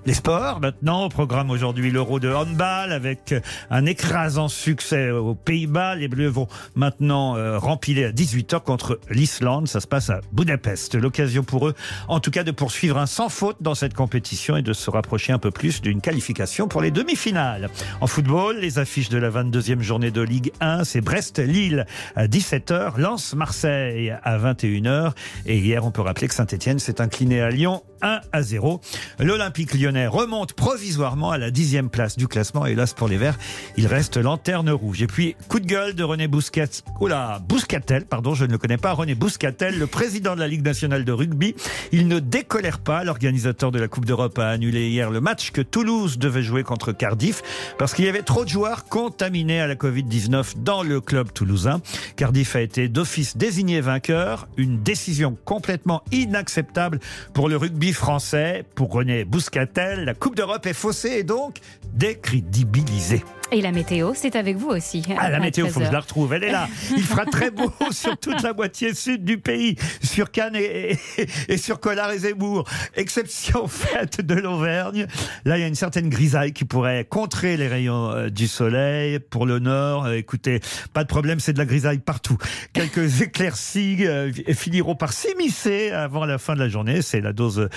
Speaker 4: Les sports, maintenant, au programme aujourd'hui l'Euro de handball avec un écrasant succès aux Pays-Bas. Les Bleus vont maintenant euh, rempiler à 18h contre l'Islande. Ça se passe à Budapest. L'occasion pour eux, en tout cas, de poursuivre un sans faute dans cette compétition et de se rapprocher un peu plus d'une qualification pour les demi-finales. En football, les affiches de la 22e journée de Ligue 1, c'est Brest-Lille à 17h, Lens-Marseille à 21h. Et hier, on peut rappeler que Saint-Etienne s'est incliné à Lyon 1 à 0. L'Olympique lyonnais remonte provisoirement à la dixième place du classement. Hélas pour les Verts, il reste lanterne rouge. Et puis, coup de gueule de René Bousquet. Oula, Bouscatel, pardon, je ne le connais pas. René Bouscatel, le président de la Ligue nationale de rugby. Il ne décolère pas. L'organisateur de la Coupe d'Europe a annulé hier le match que Toulouse devait jouer contre Cardiff parce qu'il y avait trop de joueurs contaminés à la Covid-19 dans le club toulousain. Cardiff a été d'office désigné vainqueur. Une décision complètement inacceptable pour le rugby français. Pour René Bouscatel, la Coupe d'Europe est faussée et donc décrédibilisée.
Speaker 5: Et la météo, c'est avec vous aussi.
Speaker 4: Ah, la météo, faut que je
Speaker 5: 13h.
Speaker 4: la retrouve. Elle est là. Il fera très beau (laughs) sur toute la moitié sud du pays, sur Cannes et, et- et sur Collard et Zemmour. Exception (laughs) faite de l'Auvergne. Là, il y a une certaine grisaille qui pourrait contrer les rayons euh, du soleil. Pour le nord, euh, écoutez, pas de problème, c'est de la grisaille partout. Quelques (laughs) éclaircies euh, finiront par s'immiscer avant la fin de la journée. C'est la dose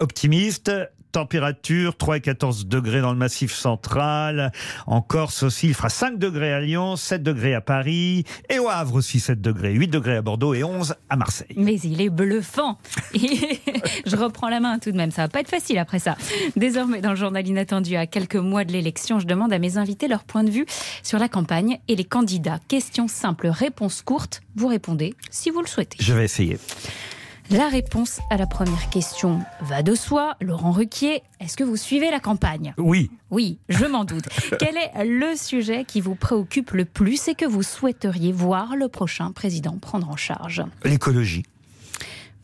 Speaker 4: optimiste. Température 3 et 14 degrés dans le massif central. En Corse aussi, il fera 5 degrés à Lyon, 7 degrés à Paris. Et au Havre aussi 7 degrés, 8 degrés à Bordeaux et 11 à Marseille.
Speaker 5: Mais il est bluffant. (laughs) Je reprends la main tout de même. Ça va pas être facile après ça. Désormais, dans le journal inattendu, à quelques mois de l'élection, je demande à mes invités leur point de vue sur la campagne et les candidats. Question simple, réponse courte. Vous répondez si vous le souhaitez.
Speaker 4: Je vais essayer.
Speaker 5: La réponse à la première question va de soi. Laurent Ruquier, est-ce que vous suivez la campagne?
Speaker 4: Oui.
Speaker 5: Oui, je m'en doute. (laughs) Quel est le sujet qui vous préoccupe le plus et que vous souhaiteriez voir le prochain président prendre en charge?
Speaker 4: L'écologie.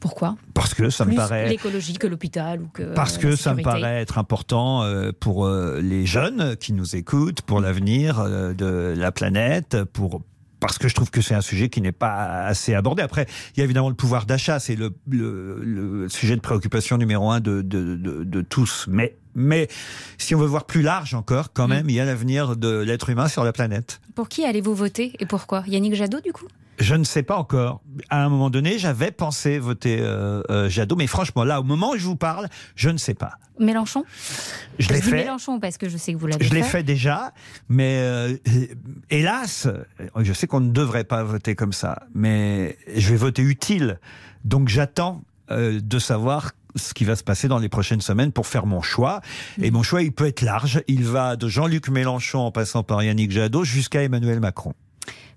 Speaker 5: Pourquoi?
Speaker 4: Parce que ça me paraît.
Speaker 5: l'écologie que l'hôpital ou que
Speaker 4: Parce que ça me paraît être important euh, pour euh, les jeunes qui nous écoutent, pour l'avenir euh, de la planète, pour parce que je trouve que c'est un sujet qui n'est pas assez abordé. Après, il y a évidemment le pouvoir d'achat, c'est le, le, le sujet de préoccupation numéro un de, de, de, de tous. Mais, mais si on veut voir plus large encore, quand même, il y a l'avenir de l'être humain sur la planète.
Speaker 5: Pour qui allez-vous voter et pourquoi? Yannick Jadot, du coup?
Speaker 4: Je ne sais pas encore. À un moment donné, j'avais pensé voter euh, euh, Jadot, mais franchement, là, au moment où je vous parle, je ne sais pas.
Speaker 5: Mélenchon?
Speaker 4: Je l'ai fait.
Speaker 5: Mélenchon parce que je sais que vous l'avez
Speaker 4: Je l'ai
Speaker 5: fait.
Speaker 4: fait déjà, mais euh, hélas, je sais qu'on ne devrait pas voter comme ça, mais je vais voter utile. Donc j'attends euh, de savoir ce qui va se passer dans les prochaines semaines pour faire mon choix. Et mon choix, il peut être large. Il va de Jean-Luc Mélenchon en passant par Yannick Jadot jusqu'à Emmanuel Macron.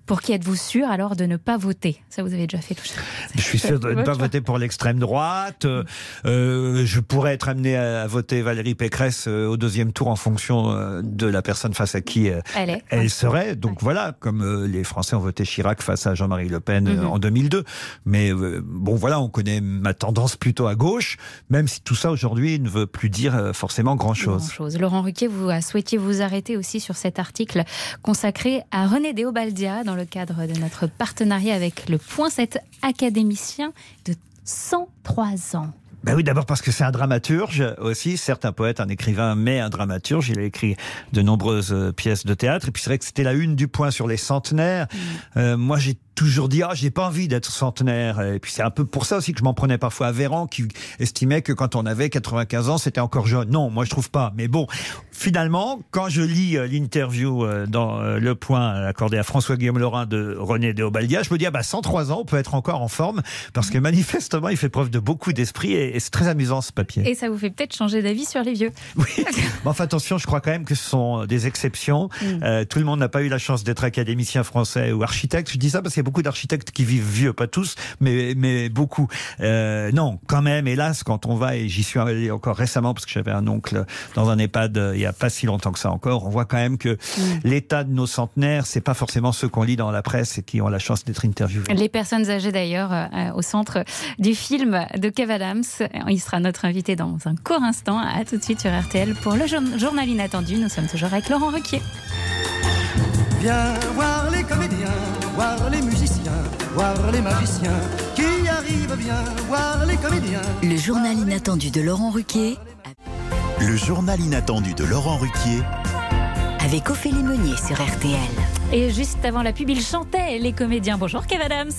Speaker 5: Pour qui êtes-vous sûr alors de ne pas voter? Ça, vous avez déjà fait tout ça.
Speaker 4: Je suis sûr de ne pas voter pour l'extrême droite. Euh, euh, je pourrais être amené à, voter Valérie Pécresse euh, au deuxième tour en fonction de la personne face à qui
Speaker 5: Elle est.
Speaker 4: elle serait. Donc voilà, comme les Français ont voté Chirac face à Jean-Marie Le Pen
Speaker 5: Mhm.
Speaker 4: en 2002. Mais euh, bon, voilà, on connaît ma tendance plutôt à gauche, même si tout ça aujourd'hui ne veut plus dire forcément grand-chose.
Speaker 5: Laurent Ruquier, vous souhaitiez vous arrêter aussi sur cet article consacré à René Déobaldia dans le cadre de notre partenariat avec le Point 7 académicien de 103 ans.
Speaker 4: Ben oui, d'abord parce que c'est un dramaturge aussi, certes un poète, un écrivain, mais un dramaturge. Il a écrit de nombreuses euh, pièces de théâtre. Et puis c'est vrai que c'était la une du point sur les centenaires. Euh, moi, j'ai toujours dit, ah, j'ai pas envie d'être centenaire. Et puis c'est un peu pour ça aussi que je m'en prenais parfois à Véran, qui estimait que quand on avait 95 ans, c'était encore jeune. Non, moi je trouve pas. Mais bon, finalement, quand je lis euh, l'interview euh, dans euh, Le Point accordé à François-Guillaume Laurin de René Déobaldia, je me dis, ah bah 103 ans, on peut être encore en forme, parce que manifestement, il fait preuve de beaucoup d'esprit et, c'est très amusant ce papier.
Speaker 5: Et ça vous fait peut-être changer d'avis sur les vieux. (laughs)
Speaker 4: Mais enfin, attention, je crois quand même que ce sont des exceptions.
Speaker 5: Mm.
Speaker 4: Euh, tout le monde n'a pas eu la chance d'être académicien français ou architecte. Je dis ça parce qu'il beaucoup d'architectes qui vivent vieux, pas tous, mais, mais beaucoup. Euh, non, quand même, hélas, quand on va, et j'y suis allé encore récemment parce que j'avais un oncle dans un EHPAD euh, il y a pas si longtemps que ça encore, on voit quand même que l'état de nos centenaires, c'est pas forcément ceux qu'on lit dans la presse et qui ont la chance d'être interviewés.
Speaker 5: Les personnes âgées d'ailleurs euh, au centre du film de Kev Adams. Il sera notre invité dans un court instant. À tout de suite sur RTL pour le jour- journal inattendu. Nous sommes toujours avec Laurent Ruquier.
Speaker 16: Viens voir les comédiens, voir les musiciens, voir les magiciens qui arrivent, viens voir les comédiens.
Speaker 2: Le journal inattendu de Laurent Ruquier
Speaker 1: Le journal inattendu de Laurent Ruquier.
Speaker 2: avec Ophélie Meunier sur RTL.
Speaker 5: Et juste avant la pub, il chantait les comédiens. Bonjour Kev Adams.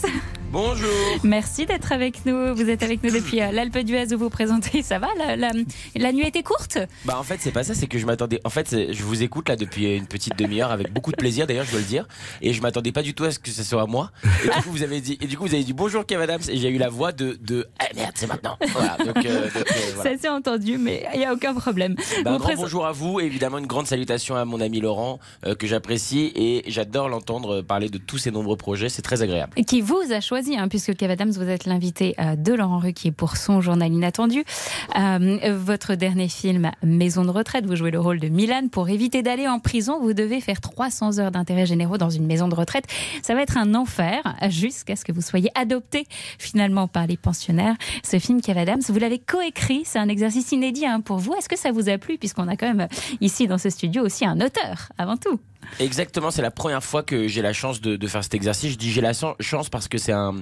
Speaker 17: Bonjour.
Speaker 5: Merci d'être avec nous. Vous êtes avec nous depuis euh, l'Alpe d'Huez où vous présentez. Ça va la, la, la nuit était courte?
Speaker 17: Bah en fait c'est pas ça, c'est que je m'attendais. En fait je vous écoute là depuis une petite demi-heure avec beaucoup de plaisir d'ailleurs je dois le dire et je m'attendais pas du tout à ce que ce soit moi. Et du coup vous avez dit et du coup vous avez dit bonjour Kev Adams et j'ai eu la voix de de ah merde c'est maintenant. Voilà donc, euh, donc, euh, (laughs) voilà.
Speaker 5: Ça s'est entendu, mais il n'y a aucun problème.
Speaker 17: Bah, un grand bonjour à vous, et évidemment une grande salutation à mon ami Laurent euh, que j'apprécie et j'adore l'entendre parler de tous ses nombreux projets, c'est très agréable.
Speaker 5: qui vous a choisi, hein, puisque Kev Adams, vous êtes l'invité euh, de Laurent Ruquier pour son journal inattendu. Euh, votre dernier film, Maison de retraite, vous jouez le rôle de Milan. Pour éviter d'aller en prison, vous devez faire 300 heures d'intérêt généraux dans une maison de retraite. Ça va être un enfer jusqu'à ce que vous soyez adopté finalement par les pensionnaires. Ce film, Kev Adams, vous l'avez coécrit. C'est un exercice inédit hein, pour vous. Est-ce que ça vous a plu, puisqu'on a quand même ici dans ce studio aussi un auteur avant tout?
Speaker 17: Exactement, c'est la première fois que j'ai la chance de, de faire cet exercice. Je dis j'ai la chan- chance parce que c'est un,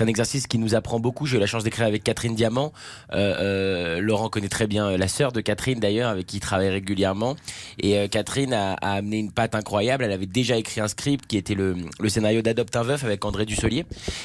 Speaker 17: un exercice qui nous apprend beaucoup. J'ai eu la chance d'écrire avec Catherine Diamant. Euh, euh, Laurent connaît très bien euh, la sœur de Catherine d'ailleurs, avec qui il travaille régulièrement. Et euh, Catherine a, a amené une patte incroyable. Elle avait déjà écrit un script qui était le, le scénario d'Adopte un veuf avec André Dussolier.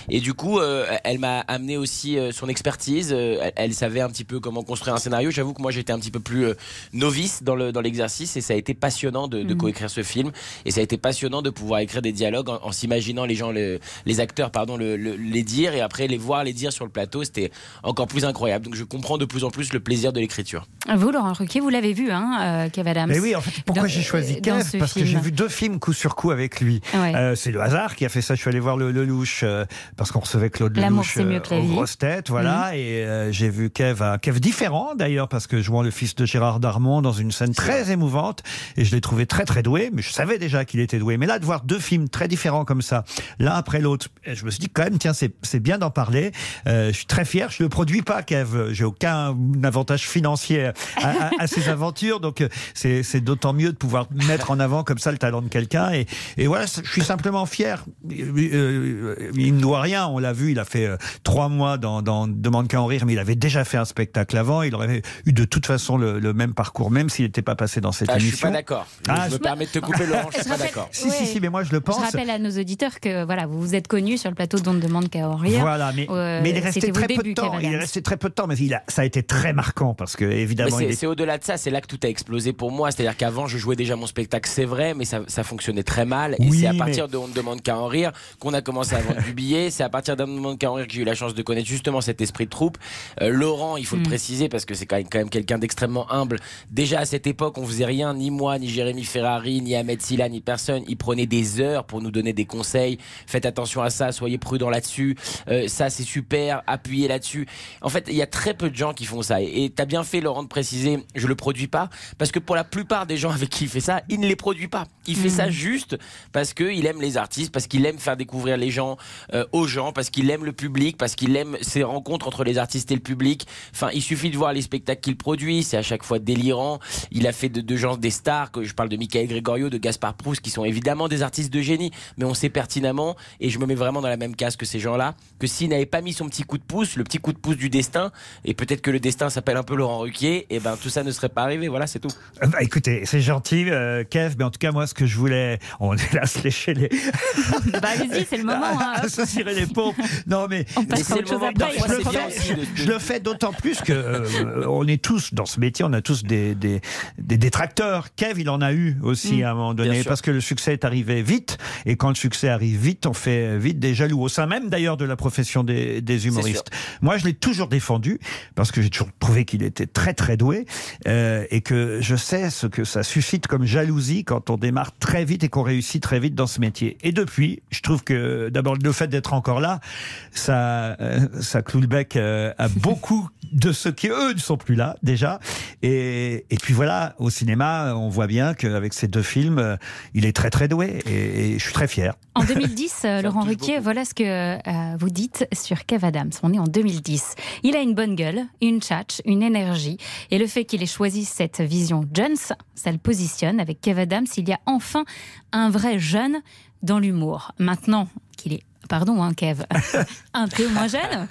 Speaker 17: Et du coup, euh, elle m'a amené aussi son expertise. Elle, elle savait un petit peu comment construire un scénario. J'avoue que moi j'étais un petit peu plus novice dans le dans l'exercice et ça a été passionnant de, de
Speaker 5: Mhm.
Speaker 17: coécrire ce film. Et ça a été passionnant de pouvoir écrire des dialogues en, en s'imaginant les gens, le- les acteurs, pardon, le- le- les dire et après les voir les dire sur le plateau. C'était encore plus incroyable. Donc je comprends de plus en plus le plaisir de l'écriture.
Speaker 5: Vous, Laurent Ruquier, vous l'avez vu, hein, euh, Kev Adams
Speaker 4: Mais oui, en fait, pourquoi j'ai choisi
Speaker 5: dans
Speaker 4: Kev
Speaker 5: ce
Speaker 4: Parce que j'ai vu deux films coup sur coup avec lui.
Speaker 5: Ouais.
Speaker 4: Euh, c'est le hasard qui a fait ça. Je suis allé voir le Lelouch euh, parce qu'on recevait Claude Lelouch
Speaker 5: la
Speaker 4: aux grosses têtes, voilà. Et euh, j'ai vu Kev, un Kev différent d'ailleurs parce que jouant le fils de Gérard Darmon dans une scène très émouvante et je l'ai trouvé très très doué. Mais je savais savais déjà qu'il était doué. Mais là, de voir deux films très différents comme ça, l'un après l'autre, je me suis dit quand même, tiens, c'est c'est bien d'en parler. Euh, je suis très fier. Je ne le produis pas, Kev. J'ai aucun avantage financier à, à- à ces (laughs) aventures, donc euh, c'est c'est d'autant mieux de pouvoir mettre en avant comme ça le talent de quelqu'un. Et, et voilà, je suis simplement fier. Euh, il ne doit rien. On l'a vu, il a fait trois mois dans, dans Demande qu'à en rire, mais il avait déjà fait un spectacle avant. Il aurait eu de toute façon le, le même parcours, même s'il n'était pas passé dans cette
Speaker 17: Ah, je
Speaker 4: émission.
Speaker 17: suis pas d'accord. Je-
Speaker 4: Ah,
Speaker 17: je me permets de te couper, Je suis pas d'accord.
Speaker 4: Si, si, si, mais moi je le pense.
Speaker 5: Je rappelle à nos auditeurs que voilà, vous vous êtes connus sur le plateau d'On ne demande qu'à en rire.
Speaker 4: Voilà, mais,
Speaker 5: Euh,
Speaker 4: mais il est resté très peu de temps. Il est resté très peu de temps, mais il a, ça a été très marquant parce que
Speaker 17: Mais
Speaker 4: évidemment.
Speaker 17: c'est
Speaker 4: est-
Speaker 17: au-delà de ça, c'est là que tout a explosé pour moi. C'est-à-dire qu'avant, je jouais déjà mon spectacle, c'est vrai, mais ça, ça fonctionnait très mal. Et
Speaker 4: Oui,
Speaker 17: c'est à
Speaker 4: mais-
Speaker 17: partir de On ne demande qu'à en rire qu'on a commencé à vendre du billet. C'est à partir d'On ne demande qu'à en rire que j'ai eu la chance de connaître justement cet esprit de troupe. Euh, Laurent, il faut le préciser parce que c'est quand même, quand même quelqu'un d'extrêmement humble. Déjà à cette époque, on faisait rien, ni moi, ni Jérémy Ferrari, ni Ahmed Silla, ni personne. Il prenait des heures pour nous donner des conseils. Faites attention à ça, soyez prudents là-dessus. Euh, ça, c'est super, appuyez là-dessus. En fait, il y a très peu de gens qui font ça. Et tu as bien fait, Laurent, de préciser, je le produis pas. Parce que pour la plupart des gens avec qui il fait ça, il ne les produit pas. Il fait ça juste parce qu'il aime les artistes, parce qu'il aime faire découvrir les gens euh, aux gens, parce qu'il aime le public, parce qu'il aime ces rencontres entre les artistes et le public. Enfin, il suffit de voir les spectacles qu'il produit, c'est à chaque fois délirant. Il a fait de, de gens des stars, que je parle de Michael Gregorio, de Gaspard Proust, qui sont évidemment des artistes de génie, mais on sait pertinemment, et je me mets vraiment dans la même case que ces gens-là, que s'il n'avait pas mis son petit coup de pouce, le petit coup de pouce du destin, et peut-être que le destin s'appelle un peu Laurent Ruquier, et ben tout ça ne serait pas arrivé. Voilà, c'est tout.
Speaker 4: Euh, bah, écoutez, c'est gentil, euh, Kev, mais en tout cas, moi, ce que je voulais. On est là à se lécher les. (laughs)
Speaker 5: Bah, allez-y, c'est le moment. (laughs) hein,
Speaker 4: à se cirer les pompes. Non, mais.
Speaker 5: On après.
Speaker 4: je, le fais,
Speaker 5: de-
Speaker 4: je le fais d'autant plus que euh, on est tous, dans ce métier, on a tous des, des, des détracteurs. Kev, il en a eu aussi
Speaker 17: Mm.
Speaker 4: à un moment
Speaker 17: Bien
Speaker 4: donné, parce que le succès est arrivé vite. Et quand le succès arrive vite, on fait vite des jaloux, au sein même d'ailleurs de la profession des, des humoristes. Moi, je l'ai toujours défendu, parce que j'ai toujours trouvé qu'il était très très doué, euh, et que je sais ce que ça suscite comme jalousie quand on démarre très vite et qu'on réussit très vite dans ce métier. Et depuis, je trouve que d'abord le fait d'être encore là, ça, euh, ça cloue le bec euh, à (laughs) beaucoup de ceux qui eux ne sont plus là déjà. Et, et puis voilà, au cinéma, on voit bien qu'avec ces deux films, il est très très doué, et, et je suis très fier.
Speaker 5: En 2010, (laughs) euh, Laurent Ruquier, voilà ce que euh, vous dites sur Kev Adams. On est en 2010. Il a une bonne gueule, une tchatche, une énergie. Et le fait qu'il ait choisi cette vision Jones, ça le positionne. Avec Kev Adams, il y a enfin un vrai jeune dans l'humour. Maintenant qu'il est Pardon, hein, Kev. (laughs) Un peu moins jeune. (laughs)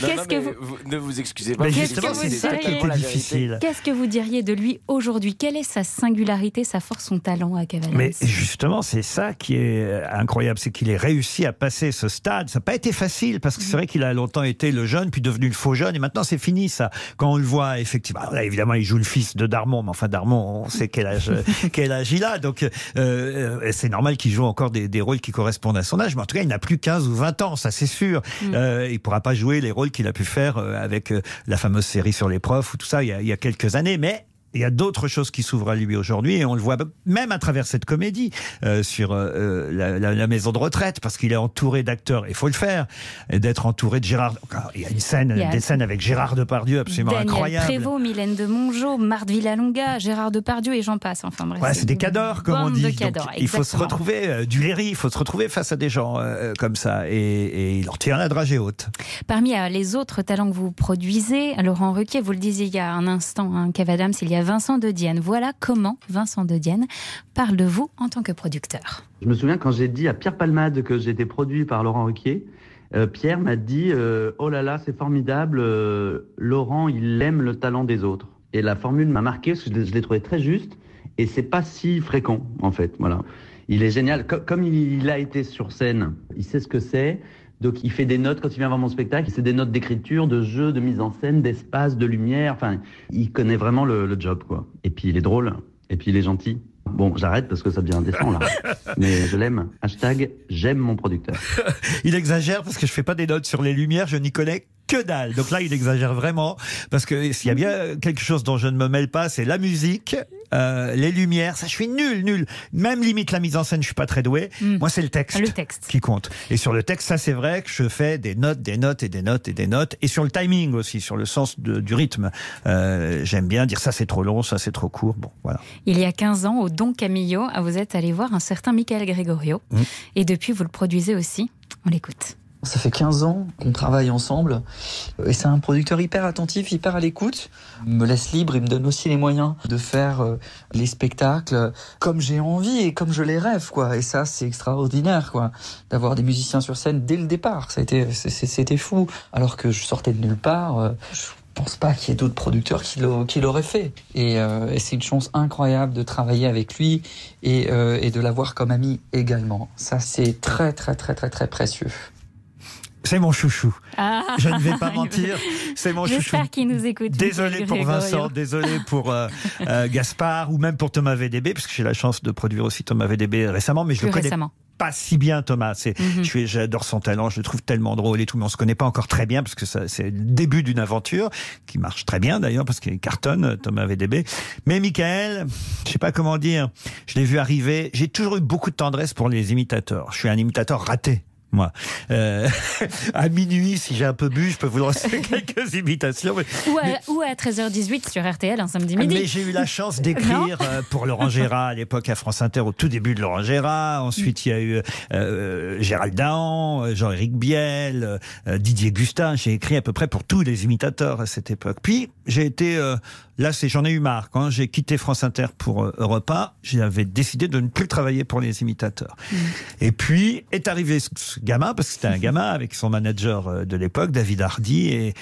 Speaker 5: Qu'est-ce que vous-
Speaker 17: vous- Ne vous excusez pas.
Speaker 4: Mais
Speaker 17: vous
Speaker 4: justement,
Speaker 17: dites-
Speaker 4: c'est ça qui
Speaker 17: totalement
Speaker 4: était
Speaker 17: la vérité.
Speaker 4: difficile.
Speaker 5: Qu'est-ce que vous diriez de lui aujourd'hui? Quelle est sa singularité, sa force, son talent à Kev Adams
Speaker 4: Mais justement, c'est ça qui est euh, incroyable, c'est qu'il ait réussi à passer ce stade. Ça n'a pas été facile parce que c'est vrai qu'il a longtemps été le jeune, puis devenu le faux jeune, et maintenant c'est fini ça. Quand on le voit effectivement, là, évidemment, il joue le fils de Darmon, mais enfin Darmon, on sait quel âge, (laughs) quel âge il a, donc euh, euh, c'est normal qu'il joue encore des, des rôles qui correspondent à son âge. Mais en tout cas, il n'a plus 15 ou 20 ans, ça c'est sûr.
Speaker 18: Mm.
Speaker 4: Euh, il pourra pas jouer les rôles qu'il a pu faire euh, avec euh, la fameuse série sur les profs ou tout ça il y a, il y a quelques années, mais il y a d'autres choses qui s'ouvrent à lui aujourd'hui et on le voit même à travers cette comédie euh, sur euh, la, la- la maison de retraite parce qu'il est entouré d'acteurs. Il faut le faire d'être entouré de Gérard. Il y a une scène,
Speaker 5: Il y a-
Speaker 4: des scènes avec Gérard Depardieu absolument
Speaker 5: Daniel
Speaker 4: incroyables.
Speaker 5: Prévost, Mylène de Mongeau, Marthe Villalonga, Gérard Depardieu et j'en passe. Enfin bref.
Speaker 4: Ouais, c'est des cadors, comme on dit. Donc, il faut se retrouver euh, du Léry, il faut se retrouver face à des gens euh, comme ça. Et, et il en tient la dragée haute.
Speaker 5: Parmi euh, les autres talents que vous produisez, Laurent Ruquier, vous le disiez il y a un instant, hein, Kev Adams, il y a Vincent de Dienne. Voilà comment Vincent de Dienne parle de vous en tant que producteur.
Speaker 18: Je me souviens quand j'ai dit à Pierre Palmade que j'étais produit par Laurent Ruquier, euh, Pierre m'a dit euh, Oh là là, c'est formidable, euh, Laurent, il aime le talent des autres. Et la formule m'a marqué je l'ai- trouvé très juste et c'est pas si fréquent en fait. Voilà. Il est génial. Co- comme il a été sur scène, il sait ce que c'est. Donc il fait des notes quand il vient voir mon spectacle. C'est des notes d'écriture, de jeu, de mise en scène, d'espace, de lumière. Enfin, il connaît vraiment le, le job quoi. Et puis il est drôle. Et puis il est gentil. Bon, j'arrête parce que ça devient indécent là. (laughs) Mais je l'aime. Hashtag j'aime mon producteur.
Speaker 4: Il exagère parce que je fais pas des notes sur les lumières, je n'y connais que dalle. Donc là, il exagère vraiment parce que s'il y a bien quelque chose dont je ne me mêle pas, c'est la musique, euh, les lumières. Ça, je suis nul, nul. Même limite la mise en scène, je suis pas très doué. Moi, c'est le texte,
Speaker 5: Le texte.
Speaker 4: qui compte. Et sur le texte, ça, c'est vrai que je fais des notes, des notes et des notes et des notes. Et sur le timing aussi, sur le sens de- du rythme. Euh, J'aime bien dire ça, c'est trop long, ça, c'est trop court. Bon, voilà.
Speaker 5: Il y a 15 ans, au Don Camillo, vous êtes allé voir un certain Michael Gregorio.
Speaker 4: Mm.
Speaker 5: Et depuis, vous le produisez aussi. On l'écoute.
Speaker 19: Ça fait 15 ans qu'on travaille ensemble et c'est un producteur hyper attentif, hyper à l'écoute. Me laisse libre, il me donne aussi les moyens de faire euh, les spectacles comme j'ai envie et comme je les rêve quoi. Et ça c'est extraordinaire quoi, d'avoir des musiciens sur scène dès le départ. C'était fou alors que je sortais de nulle part. euh, Je pense pas qu'il y ait d'autres producteurs qui l'au- qui l'auraient fait. Et, euh, c'est une chance incroyable de travailler avec lui et, euh, et de l'avoir comme ami également. Ça c'est très très très très très précieux.
Speaker 4: C'est mon chouchou.
Speaker 5: Ah.
Speaker 4: Je ne vais pas mentir, (laughs) c'est mon chouchou.
Speaker 5: J'espère qu'il nous écoute.
Speaker 4: Désolé pour. Vincent, désolé pour euh, (laughs) euh, Gaspard ou même pour Thomas VDB, parce que j'ai la chance de produire aussi Thomas VDB récemment, mais je
Speaker 5: Plus
Speaker 4: le connais
Speaker 5: récemment.
Speaker 4: pas si bien Thomas. C'est, suis- j'adore son talent, je le trouve tellement drôle et tout, mais on se connaît pas encore très bien parce que c'est le début d'une aventure qui marche très bien d'ailleurs parce qu'il cartonne Thomas VDB. Mais Michael, je sais pas comment dire, je l'ai vu arriver. J'ai toujours eu beaucoup de tendresse pour les imitateurs. Je suis un imitateur raté. Moi, euh, (laughs) à minuit, si j'ai un peu bu, je peux vous lancer (laughs) quelques imitations. mais-
Speaker 5: Ou à, ou à 13h18 sur RTL un samedi midi.
Speaker 4: mais j'ai eu la chance d'écrire euh, pour Laurent Gérard à l'époque à France Inter, au tout début de Laurent Gérard. Ensuite, il y a eu euh, Gérald Dahan, euh, Jean-Éric Biel, euh, Didier Gustin. J'ai écrit à peu près pour tous les imitateurs à cette époque. Puis, j'ai été... euh, là, c'est j'en ai eu marre. Quand j'ai quitté France Inter pour euh, Europe 1, j'avais décidé de ne plus travailler pour les imitateurs. Et puis est arrivé ce gamin, parce que c'était un gamin avec son manager euh, de l'époque, David Hardy, et,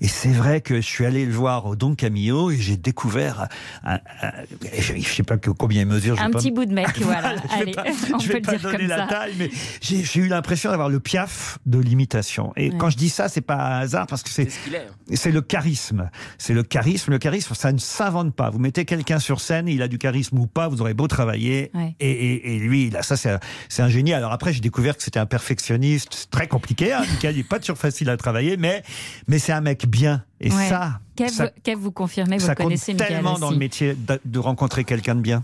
Speaker 4: et c'est vrai que je suis allé le voir au Don Camillo et j'ai découvert, un, un- je, je sais pas que- combien il mesure. je vais
Speaker 5: Un petit
Speaker 4: me-
Speaker 5: bout de mec, voilà. (laughs)
Speaker 4: je vais
Speaker 5: Allez, (laughs)
Speaker 4: pas,
Speaker 5: on
Speaker 4: je
Speaker 5: peut
Speaker 4: vais
Speaker 5: le
Speaker 4: pas
Speaker 5: dire
Speaker 4: donner
Speaker 5: comme
Speaker 4: la
Speaker 5: ça.
Speaker 4: taille, mais j'ai j'ai eu l'impression d'avoir le piaf de l'imitation. Et
Speaker 5: Ouais.
Speaker 4: quand je dis ça, c'est pas un hasard parce que c'est
Speaker 17: est.
Speaker 4: c'est le charisme. C'est le charisme. Le charisme, ça ne s'invente pas. Vous mettez quelqu'un sur scène, il a du charisme ou pas, vous aurez beau travailler.
Speaker 5: Ouais.
Speaker 4: Et, et- et lui, là, ça, c'est un, génie. Alors après, j'ai découvert que c'était un perfectionniste. C'est très compliqué. Hein. Il n'est pas toujours facile à travailler, mais, mais c'est un mec bien. Et
Speaker 5: Ouais.
Speaker 4: ça,
Speaker 5: Kev,
Speaker 4: ça,
Speaker 5: Kev, vous confirmez, vous
Speaker 4: ça compte
Speaker 5: connaissez, Michael
Speaker 4: tellement dans le métier de, de rencontrer quelqu'un de bien.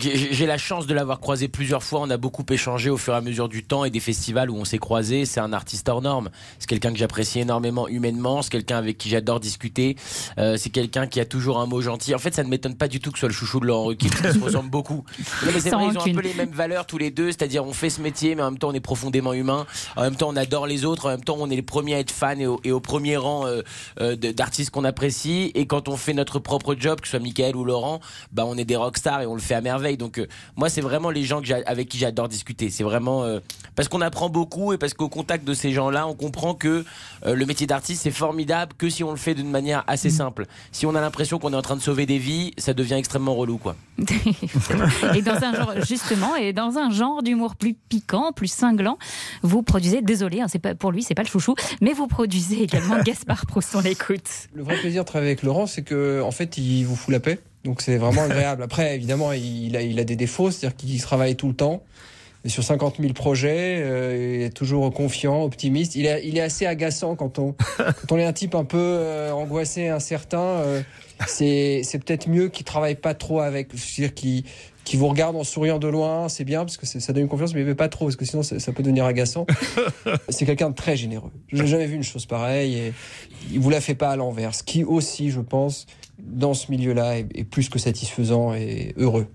Speaker 17: J'ai la chance de l'avoir croisé plusieurs fois. On a beaucoup échangé au fur et à mesure du temps et des festivals où on s'est croisés. C'est un artiste hors norme. C'est quelqu'un que j'apprécie énormément humainement. C'est quelqu'un avec qui j'adore discuter. Euh, c'est quelqu'un qui a toujours un mot gentil. En fait, ça ne m'étonne pas du tout que ce soit le chouchou de Laurent Ruquier, qu'ils se (laughs) ressemblent beaucoup. Non, mais c'est vrai, ils ont un peu les mêmes valeurs tous les deux. C'est-à-dire, on fait ce métier, mais en même temps, on est profondément humain. En même temps, on adore les autres. En même temps, on est les premiers à être fans et au, et au premier rang euh, euh, d'artistes qu'on apprécie. Et quand on fait notre propre job, que ce soit Michael ou Laurent, bah, on est des rockstars et on le fait à merveille. Donc, euh, moi, c'est vraiment les gens que avec qui j'adore discuter. C'est vraiment euh, parce qu'on apprend beaucoup et parce qu'au contact de ces gens-là, on comprend que euh, le métier d'artiste, c'est formidable que si on le fait d'une manière assez simple. Si on a l'impression qu'on est en train de sauver des vies, ça devient extrêmement relou, quoi. (laughs)
Speaker 5: et dans un genre, justement, et dans un genre d'humour plus piquant, plus cinglant, vous produisez, désolé, hein, c'est pas, pour lui, c'est pas le chouchou, mais vous produisez également (laughs) Gaspard Proust, on l'écoute.
Speaker 20: Le vrai plaisir de travailler avec Laurent, c'est que en fait, il vous fout la paix. Donc c'est vraiment agréable. Après, évidemment, il a, il a des défauts, c'est-à-dire qu'il travaille tout le temps. Sur 50 000 projets, euh, il est toujours confiant, optimiste. Il est, il est assez agaçant quand on, quand on est un type un peu euh, angoissé, incertain. euh, c'est, c'est peut-être mieux qu'il travaille pas trop avec. C'est-à-dire qu'il, qu'il vous regarde en souriant de loin, c'est bien parce que ça donne une confiance, mais pas trop parce que sinon ça, peut devenir agaçant. c'est quelqu'un de très généreux. J'ai jamais vu une chose pareille et il vous la fait pas à l'envers. Qui aussi, je pense, dans ce milieu-là, est, plus que satisfaisant et heureux.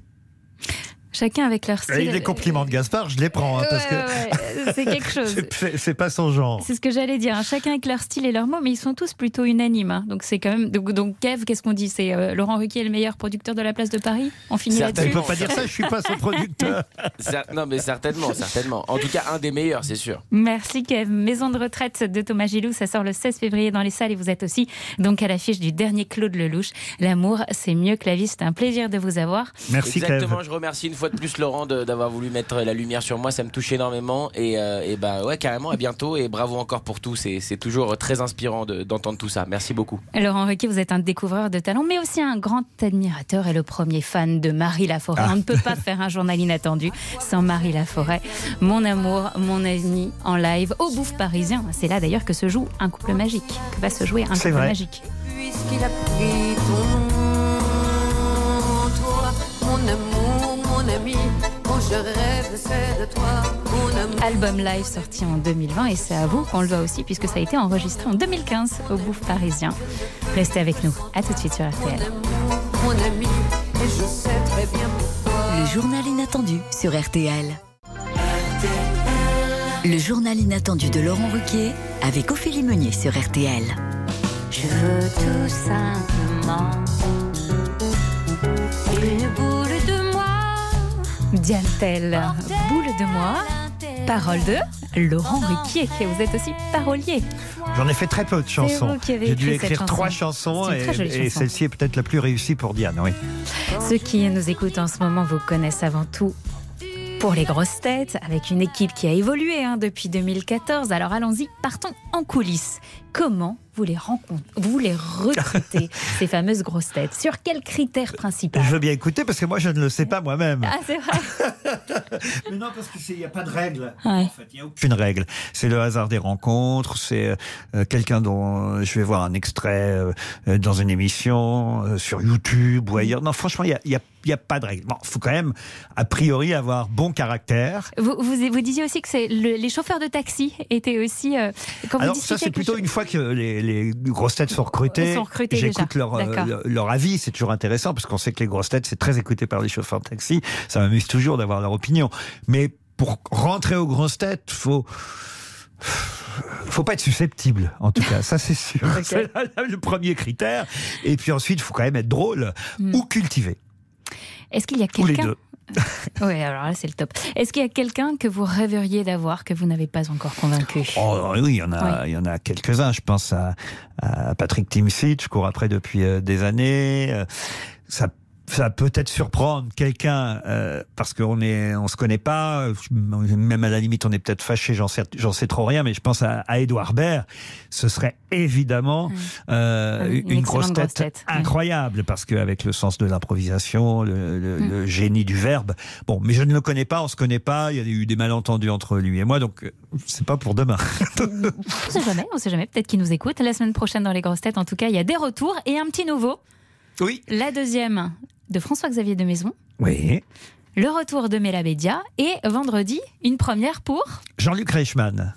Speaker 5: Chacun avec leur style.
Speaker 4: Et les compliments de Gaspard, je les prends. hein, parce
Speaker 5: Ouais,
Speaker 4: que
Speaker 5: ouais, c'est quelque (laughs) chose.
Speaker 4: c'est- pas son genre.
Speaker 5: C'est ce que j'allais dire. hein. Chacun avec leur style et leurs mots, mais ils sont tous plutôt unanimes. hein. Donc c'est quand même. Donc, donc Kev, qu'est-ce qu'on dit? C'est euh, Laurent Ruquier le meilleur producteur de la place de Paris? On finit là-dessus.
Speaker 17: Il peut pas dire ça,
Speaker 4: je suis pas son producteur. (laughs)
Speaker 17: Non, mais certainement, certainement. En tout cas, un des meilleurs, c'est sûr.
Speaker 5: Merci Kev. Maison de retraite de Thomas Gilou, ça sort le 16 février dans les salles et vous êtes aussi donc à l'affiche du dernier Claude Lelouch. L'amour, c'est mieux que la vie. C'est un plaisir de vous avoir.
Speaker 4: Merci
Speaker 17: Exactement, je remercie une fois fois de plus, Laurent, d'avoir voulu mettre la lumière sur moi. Ça me touche énormément. Et, euh, et bah ouais, carrément, à bientôt. Et bravo encore pour tout. C'est c'est toujours très inspirant de- d'entendre tout ça. Merci beaucoup.
Speaker 5: Laurent Ruquier, vous êtes un découvreur de talent, mais aussi un grand admirateur et le premier fan de Marie Laforêt.
Speaker 17: Ah.
Speaker 5: On ne peut pas faire un journal inattendu sans Marie Laforêt. Mon amour, mon ami en live au Bouffe Parisien. C'est là d'ailleurs que se joue un couple magique, que va se jouer un couple
Speaker 4: vrai.
Speaker 5: magique?
Speaker 21: Puisqu'il a pris ton amour, mon ami, quand je rêve, c'est de toi, mon amour.
Speaker 5: Album live sorti en 2020 et c'est à vous qu'on le doit aussi puisque ça a été enregistré en 2015 au Bouffe Parisien. Restez avec nous. À tout de suite sur RTL.
Speaker 21: Mon ami, et je sais très bien pourquoi.
Speaker 2: Le journal inattendu sur RTL. Le journal inattendu de Laurent Ruquier avec Ophélie Meunier sur RTL.
Speaker 21: Je veux tout simplement une boule.
Speaker 5: Diane Tell, boule de moi. Parole de Laurent Ruquier. Vous êtes aussi parolier.
Speaker 4: J'en ai fait très peu de chansons. J'ai dû écrire trois
Speaker 5: chanson.
Speaker 4: chansons et, celle-ci est peut-être la plus réussie pour Diane. Oui.
Speaker 5: Ceux qui nous écoutent en ce moment vous connaissent avant tout pour les grosses têtes, avec une équipe qui a évolué hein, depuis 2014. Alors allons-y, partons en coulisses. Comment vous les rencontrez, vous les recrutez, (laughs) ces fameuses grosses têtes Sur quels critères principaux
Speaker 4: Je veux bien écouter parce que moi je ne le sais pas moi-même.
Speaker 5: Ah, c'est vrai (laughs)
Speaker 4: Mais non, parce qu'il n'y a pas de règle.
Speaker 5: Ouais.
Speaker 4: En fait, il n'y a aucune règle. C'est le hasard des rencontres, c'est euh, quelqu'un dont je vais voir un extrait euh, dans une émission, euh, sur YouTube ou ailleurs. Non, franchement, il n'y a, il y a- il y a pas de règle. Bon, faut quand même, a priori, avoir bon caractère.
Speaker 5: vous, vous, vous disiez aussi que c'est le- les chauffeurs de taxi étaient aussi. euh, quand vous
Speaker 4: Alors
Speaker 5: disiez
Speaker 4: ça, c'est plutôt
Speaker 5: chose-
Speaker 4: une fois que les, les grosses têtes sont recrutées. J'écoute leur, euh, leur, leur avis, c'est toujours intéressant parce qu'on sait que les grosses têtes, c'est très écouté par les chauffeurs de taxi. Ça m'amuse toujours d'avoir leur opinion. Mais pour rentrer aux grosses têtes, faut faut pas être susceptible, en tout cas, ça c'est sûr. (laughs) C'est le premier critère. Et puis ensuite, il faut quand même être drôle ou cultivé,
Speaker 5: Est-ce qu'il y a
Speaker 4: ou les
Speaker 5: quelqu'un
Speaker 4: deux. (laughs)
Speaker 5: Oui, alors là, c'est le top. Est-ce qu'il y a quelqu'un que vous rêveriez d'avoir que vous n'avez pas encore convaincu?
Speaker 4: Oh oui, il y en a, il y en a quelques-uns. Je pense à, à Patrick Timsit, je cours après depuis euh, des années. Euh, Ça, ça peut peut-être surprendre quelqu'un euh, parce qu'on est, on se connaît pas. Même à la limite, on est peut-être fâché. J'en sais, j'en sais trop rien, mais je pense à, à Edouard Baird. Ce serait évidemment euh, une,
Speaker 5: une
Speaker 4: grosse tête,
Speaker 5: grosse tête, ouais.
Speaker 4: incroyable parce qu'avec le sens de l'improvisation, le, le- le génie du verbe. Bon, mais je ne le connais pas, on se connaît pas. Il y a eu des malentendus entre lui et moi, donc euh, c'est pas pour demain.
Speaker 5: On sait jamais, on sait jamais. Peut-être qu'ils nous écoutent. La semaine prochaine, dans les grosses têtes, en tout cas, il y a des retours et un petit nouveau.
Speaker 4: Oui.
Speaker 5: La deuxième de François-Xavier de Maison.
Speaker 4: Oui.
Speaker 5: Le retour de Mélabédia. Et vendredi, une première pour.
Speaker 4: Jean-Luc Reichmann.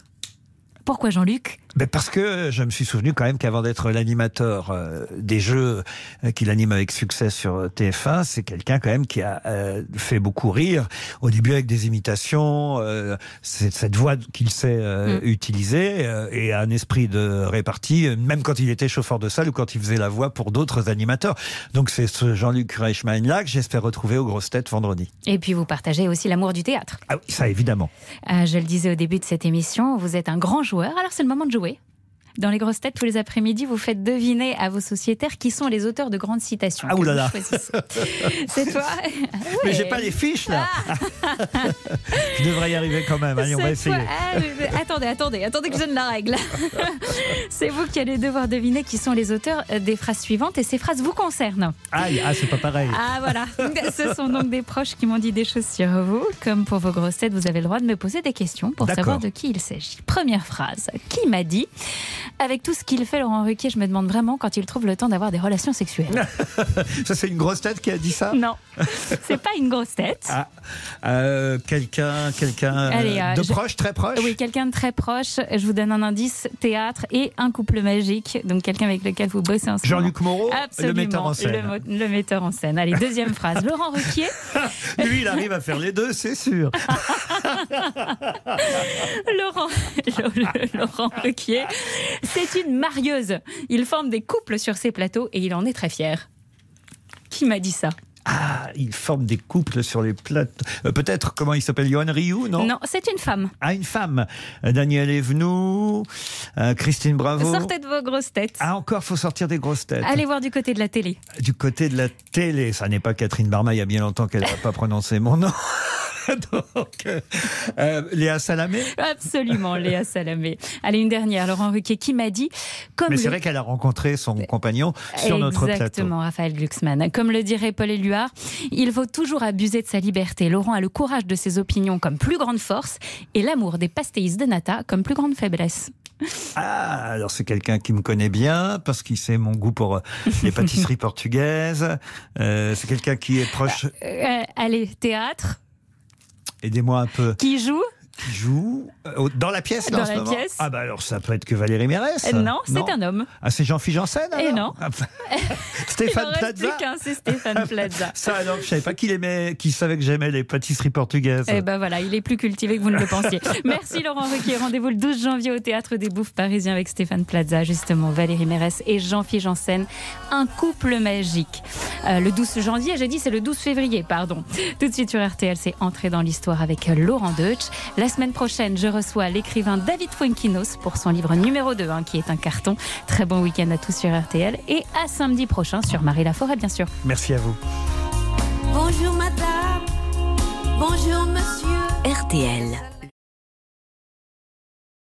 Speaker 5: Pourquoi Jean-Luc?
Speaker 4: Ben parce que je me suis souvenu quand même qu'avant d'être l'animateur euh, des jeux euh, qu'il anime avec succès sur TF1, c'est quelqu'un quand même qui a euh, fait beaucoup rire. Au début avec des imitations, euh, cette voix qu'il sait euh,
Speaker 5: Mm.
Speaker 4: utiliser euh, et un esprit de répartie, euh, même quand il était chauffeur de salle ou quand il faisait la voix pour d'autres animateurs. Donc c'est ce Jean-Luc Reichmann là que j'espère retrouver aux grosses têtes vendredi.
Speaker 5: Et puis vous partagez aussi l'amour du théâtre.
Speaker 4: Ah oui, ça évidemment.
Speaker 5: Euh, je le disais au début de cette émission, vous êtes un grand joueur. Alors c'est le moment de jouer jouer. Dans les grosses têtes, tous les après-midi, vous faites deviner à vos sociétaires qui sont les auteurs de grandes citations.
Speaker 4: Ah oulala.
Speaker 5: C'est toi (laughs)
Speaker 4: Mais
Speaker 5: Ouais.
Speaker 4: j'ai pas les fiches là. je devrais y arriver quand même. Allez, on va essayer.
Speaker 5: Ah, attendez, attendez, attendez que je donne la règle. (laughs) c'est vous qui allez devoir deviner qui sont les auteurs euh, des phrases suivantes et ces phrases vous concernent.
Speaker 4: Aïe, ah c'est pas pareil.
Speaker 5: Ah voilà, (laughs) ce sont donc des proches qui m'ont dit des choses sur vous. Comme pour vos grosses têtes, vous avez le droit de me poser des questions pour savoir de qui il s'agit. Première phrase, qui m'a dit Avec tout ce qu'il fait, Laurent Ruquier, je me demande vraiment quand il trouve le temps d'avoir des relations sexuelles. (laughs)
Speaker 4: Ça c'est une grosse tête qui a dit ça?
Speaker 5: non, c'est pas une grosse tête.
Speaker 4: Ah, euh, quelqu'un, quelqu'un euh,
Speaker 5: euh,
Speaker 4: de
Speaker 5: je-
Speaker 4: proche, très proche?
Speaker 5: Oui, quelqu'un de très proche. Je vous donne un indice théâtre et un couple magique. Donc quelqu'un avec lequel vous bossez ensemble.
Speaker 4: Jean-Luc Moreau,
Speaker 5: Absolument,
Speaker 4: le metteur en scène.
Speaker 5: Le metteur en scène. Allez, deuxième phrase. Laurent Ruquier. (laughs)
Speaker 4: Lui, il arrive à faire les deux, c'est sûr. (laughs)
Speaker 5: Laurent, Laurent Ruquier, c'est une marieuse. Il forme des couples sur ses plateaux et il en est très fier. Qui m'a dit ça
Speaker 4: Ah, ils forment des couples sur les plates. Euh, Peut-être, comment il s'appelle Johan Rioux, non
Speaker 5: Non, c'est une femme.
Speaker 4: Ah, une femme. Euh, Daniel Evenou, euh, Christine Bravo.
Speaker 5: Sortez de vos grosses têtes.
Speaker 4: Ah, encore, faut sortir des grosses têtes.
Speaker 5: Allez voir du côté de la télé.
Speaker 4: Du côté de la télé, ça n'est pas Catherine Barma, il y a bien longtemps qu'elle n'a pas prononcé mon nom. (laughs) (laughs) Donc, euh, euh, Léa Salamé.
Speaker 5: Absolument, Léa Salamé. Allez, une dernière, Laurent Ruquier, qui m'a dit... Comme
Speaker 4: Mais
Speaker 5: le-
Speaker 4: c'est vrai qu'elle a rencontré son compagnon sur notre plateau.
Speaker 5: Exactement, Raphaël Glucksmann. Comme le dirait Paul Éluard, il faut toujours abuser de sa liberté. Laurent a le courage de ses opinions comme plus grande force et l'amour des pastéis de nata comme plus grande faiblesse.
Speaker 4: Ah, alors c'est quelqu'un qui me connaît bien parce qu'il sait mon goût pour euh, les pâtisseries (laughs) portugaises. Euh, c'est quelqu'un qui est proche.
Speaker 5: Euh, allez, théâtre,
Speaker 4: Aidez-moi un peu.
Speaker 5: qui joue?
Speaker 4: Qui joue euh, dans la pièce là,
Speaker 5: Dans
Speaker 4: en ce
Speaker 5: la
Speaker 4: moment
Speaker 5: pièce.
Speaker 4: Ah bah alors ça peut être que Valérie Mérès.
Speaker 5: Euh, Non, c'est un homme.
Speaker 4: Ah c'est Jean-Philippe Janssen
Speaker 5: Et
Speaker 4: alors
Speaker 5: non.
Speaker 4: Ah, (laughs)
Speaker 5: Il
Speaker 4: Stéphane
Speaker 5: en reste
Speaker 4: Plaza.
Speaker 5: plus qu'un, c'est Stéphane Plaza. (laughs)
Speaker 4: Ça alors, je savais pas qu'il aimait, qu'il savait que j'aimais les pâtisseries portugaises.
Speaker 5: Eh ben voilà, il est plus cultivé que vous ne le pensiez. (laughs) Merci Laurent Ruquier. Rendez-vous le 12 janvier au Théâtre des Bouffes Parisiens avec Stéphane Plaza, justement, Valérie Mérès et Jean-Philippe Janssen. Un couple magique. Euh, le 12 janvier, j'ai dit c'est le 12 février, pardon. Tout de suite sur RTL, c'est entré dans l'histoire avec Laurent Deutsch. La semaine prochaine, je reçois l'écrivain David Fuenquinos pour son livre numéro 2, hein, qui est un carton. Très bon week-end à tous sur RTL et à samedi prochain sur Marie Laforêt, bien sûr.
Speaker 4: Merci à vous.
Speaker 21: Bonjour madame, bonjour monsieur.
Speaker 2: RTL.